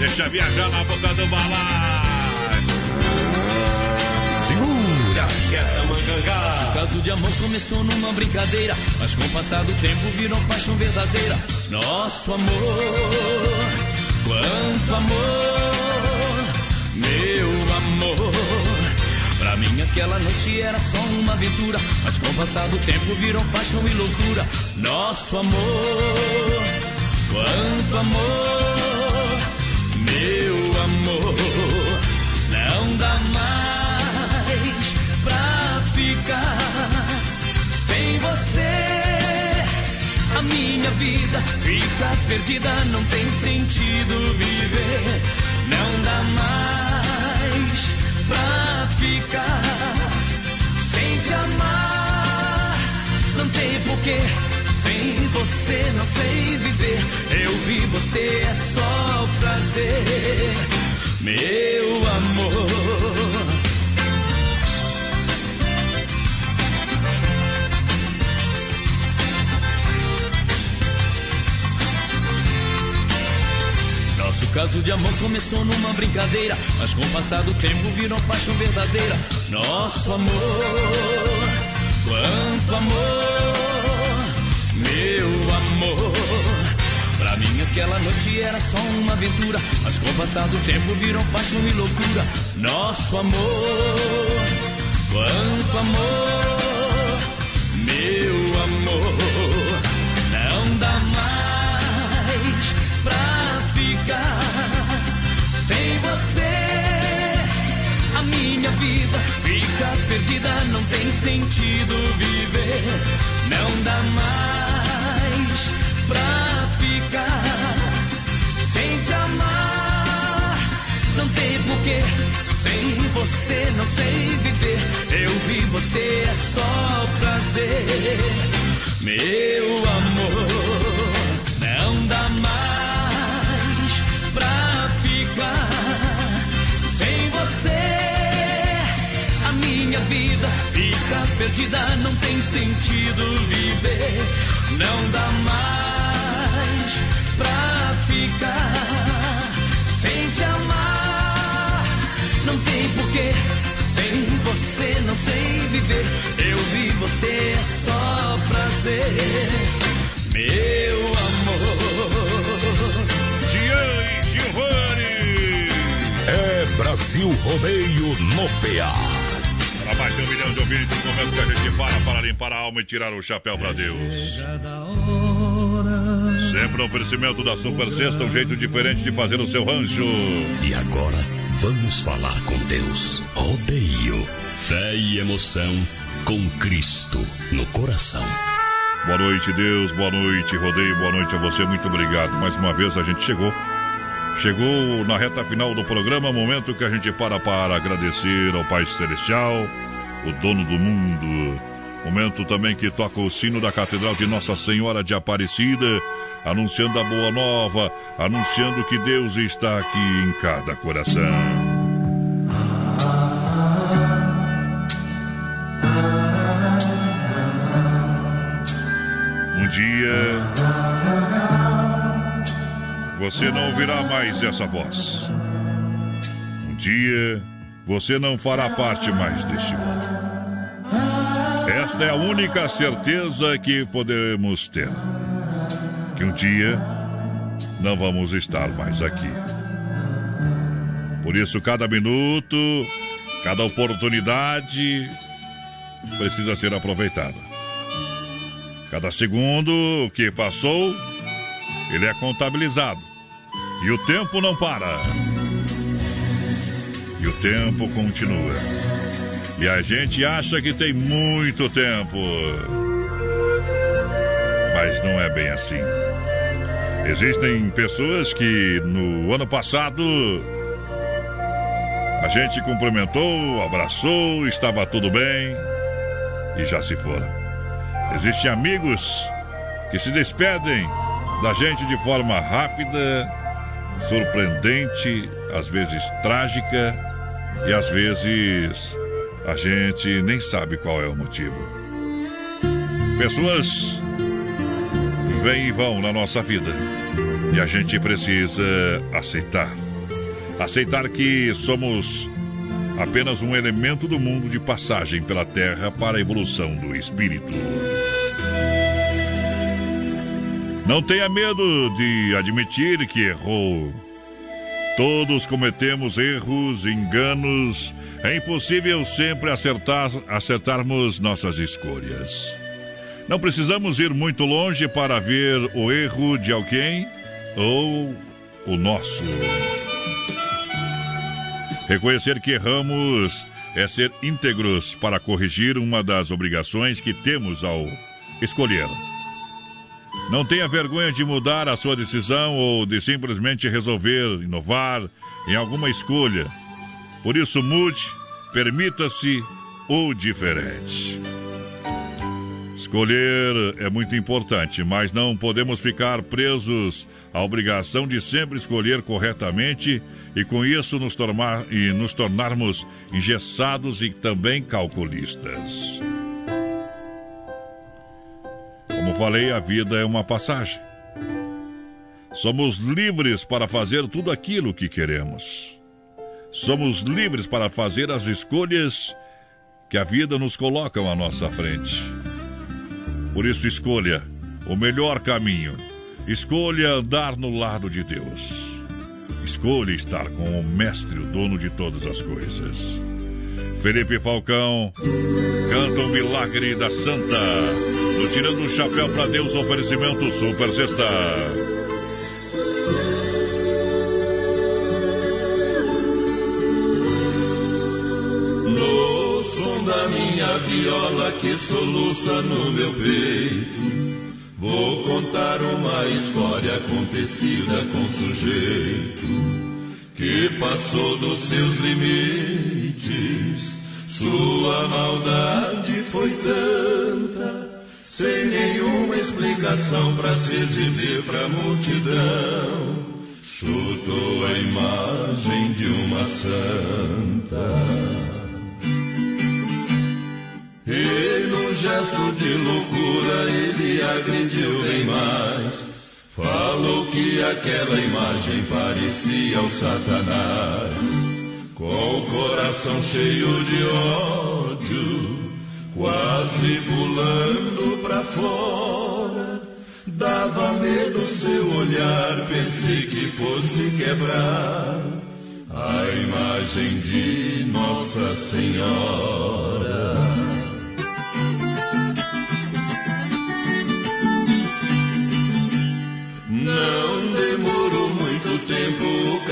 Deixa viajar na boca do balai. Segura, quieta, Nosso caso de amor começou numa brincadeira, mas com o passar do tempo virou paixão verdadeira. Nosso amor, quanto amor, meu amor. Pra mim aquela noite era só uma aventura, mas com o passar do tempo virou paixão e loucura. Nosso amor, quanto amor, Não dá mais pra ficar sem você. A minha vida fica perdida, não tem sentido viver. Não dá mais pra ficar sem te amar. Não tem porquê. Sem você não sei viver. Eu vi você é só prazer, meu amor. Nosso caso de amor começou numa brincadeira, mas com o passar do tempo virou paixão verdadeira. Nosso amor, quanto amor, meu amor. Mim aquela noite era só uma aventura, mas com o passar do tempo virou paixão e loucura. Nosso amor, quanto amor, meu amor. Não dá mais pra ficar sem você. A minha vida fica perdida, não tem sentido viver. Não dá mais pra ficar sem te amar. Não tem porquê. Sem você não sei viver. Eu vi você é só prazer, meu amor. Não dá mais pra ficar sem você. A minha vida fica perdida, não tem sentido viver. Não dá mais pra ficar sem te amar. Não tem porquê. Sem você não sei viver. Eu vi você é só prazer, meu amor. Jean e Giovanni. É Brasil Rodeio no PA. Para mais de um milhão de ouvintes, no momento que a gente para para limpar a alma e tirar o chapéu para Deus. Sempre um oferecimento da Super Sexta, um jeito diferente de fazer o seu rancho. E agora, vamos falar com Deus. Rodeio. Fé e emoção com Cristo no coração. Boa noite, Deus. Boa noite, Rodeio. Boa noite a você. Muito obrigado. Mais uma vez a gente chegou. Chegou na reta final do programa, momento que a gente para para agradecer ao Pai Celestial, o dono do mundo. Momento também que toca o sino da Catedral de Nossa Senhora de Aparecida, anunciando a boa nova, anunciando que Deus está aqui em cada coração. Um dia você não ouvirá mais essa voz. Um dia você não fará parte mais deste mundo. Esta é a única certeza que podemos ter. Que um dia não vamos estar mais aqui. Por isso, cada minuto, cada oportunidade precisa ser aproveitada. Cada segundo que passou, ele é contabilizado. E o tempo não para. E o tempo continua. E a gente acha que tem muito tempo. Mas não é bem assim. Existem pessoas que no ano passado A gente cumprimentou, abraçou, estava tudo bem e já se foram. Existem amigos que se despedem da gente de forma rápida, surpreendente, às vezes trágica e às vezes a gente nem sabe qual é o motivo. Pessoas vêm e vão na nossa vida e a gente precisa aceitar. Aceitar que somos apenas um elemento do mundo de passagem pela Terra para a evolução do espírito. Não tenha medo de admitir que errou. Todos cometemos erros, enganos. É impossível sempre acertar, acertarmos nossas escolhas. Não precisamos ir muito longe para ver o erro de alguém ou o nosso. Reconhecer que erramos é ser íntegros para corrigir uma das obrigações que temos ao escolher. Não tenha vergonha de mudar a sua decisão ou de simplesmente resolver inovar em alguma escolha. Por isso, mude, permita-se o diferente. Escolher é muito importante, mas não podemos ficar presos à obrigação de sempre escolher corretamente e com isso nos, tornar, e nos tornarmos engessados e também calculistas. Como falei, a vida é uma passagem. Somos livres para fazer tudo aquilo que queremos. Somos livres para fazer as escolhas que a vida nos coloca à nossa frente. Por isso, escolha o melhor caminho. Escolha andar no lado de Deus. Escolha estar com o Mestre, o dono de todas as coisas. Felipe Falcão canta o milagre da Santa. No Tirando o Chapéu para Deus, oferecimento Super Sexta. Da minha viola que soluça no meu peito, vou contar uma história acontecida com sujeito que passou dos seus limites. Sua maldade foi tanta, sem nenhuma explicação para se exibir para multidão. Chutou a imagem de uma santa. E num gesto de loucura ele agrediu bem mais. Falou que aquela imagem parecia o Satanás, com o coração cheio de ódio, quase pulando pra fora. Dava medo seu olhar, pensei que fosse quebrar a imagem de Nossa Senhora.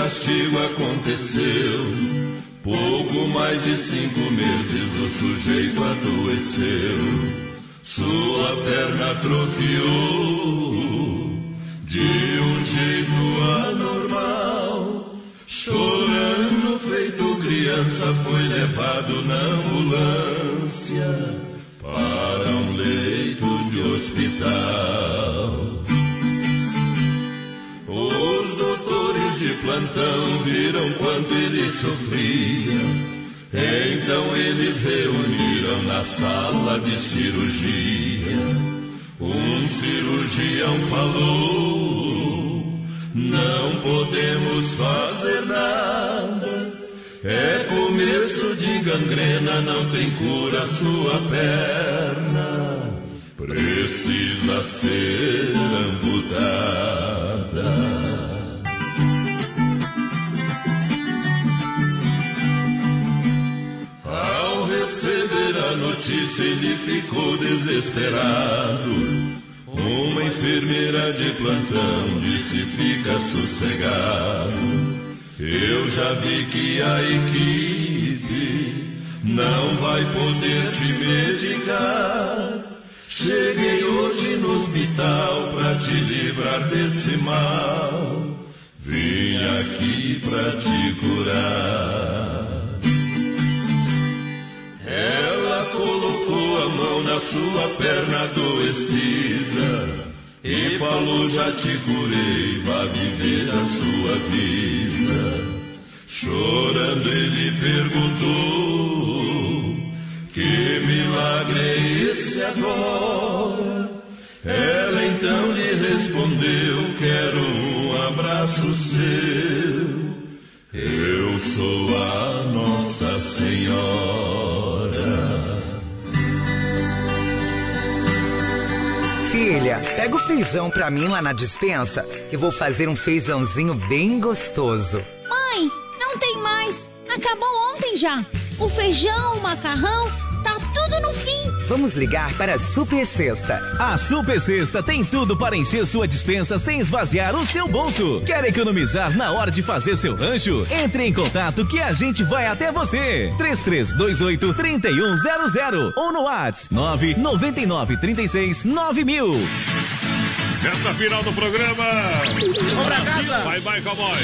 Castigo aconteceu. Pouco mais de cinco meses o sujeito adoeceu. Sua perna atrofiou de um jeito anormal. Chorando, feito criança, foi levado na ambulância para um leito de hospital. Plantão viram quanto ele sofria. Então eles reuniram na sala de cirurgia. Um cirurgião falou: Não podemos fazer nada. É começo de gangrena, não tem cura sua perna. Precisa ser amputada. Notícia, ele ficou desesperado. Uma enfermeira de plantão disse: Fica sossegado. Eu já vi que a equipe não vai poder te medicar. Cheguei hoje no hospital pra te livrar desse mal. Vim aqui pra te curar. Mão na sua perna adoecida e falou: Já te curei, vá viver a sua vida. Chorando, ele perguntou: Que milagre é esse agora? Ela então lhe respondeu: Quero um abraço seu. Eu sou a Nossa Senhora. Filha, pega o feijão pra mim lá na dispensa, que vou fazer um feijãozinho bem gostoso. Mãe, não tem mais. Acabou ontem já. O feijão, o macarrão, tá tudo no fim. Vamos ligar para a Super Sexta. A Super Sexta tem tudo para encher sua dispensa sem esvaziar o seu bolso. Quer economizar na hora de fazer seu rancho? Entre em contato que a gente vai até você. 3328 3100 ou no WhatsApp 999 36 9000. Reta final do programa. Vamos pra casa. Bye, bye, cowboy.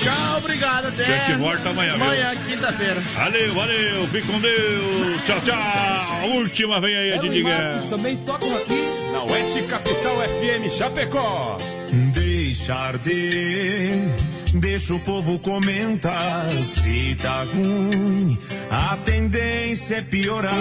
Tchau, obrigado. Até. A gente volta amanhã, viu? Amanhã, quinta-feira. Valeu, valeu. Fique com Deus. Tchau, tchau. A última vem aí, e. Marcos também tocam aqui na Oeste Capital FM Chapecó. Deixar de, deixa o povo comentar. Se tá ruim, a tendência é piorar.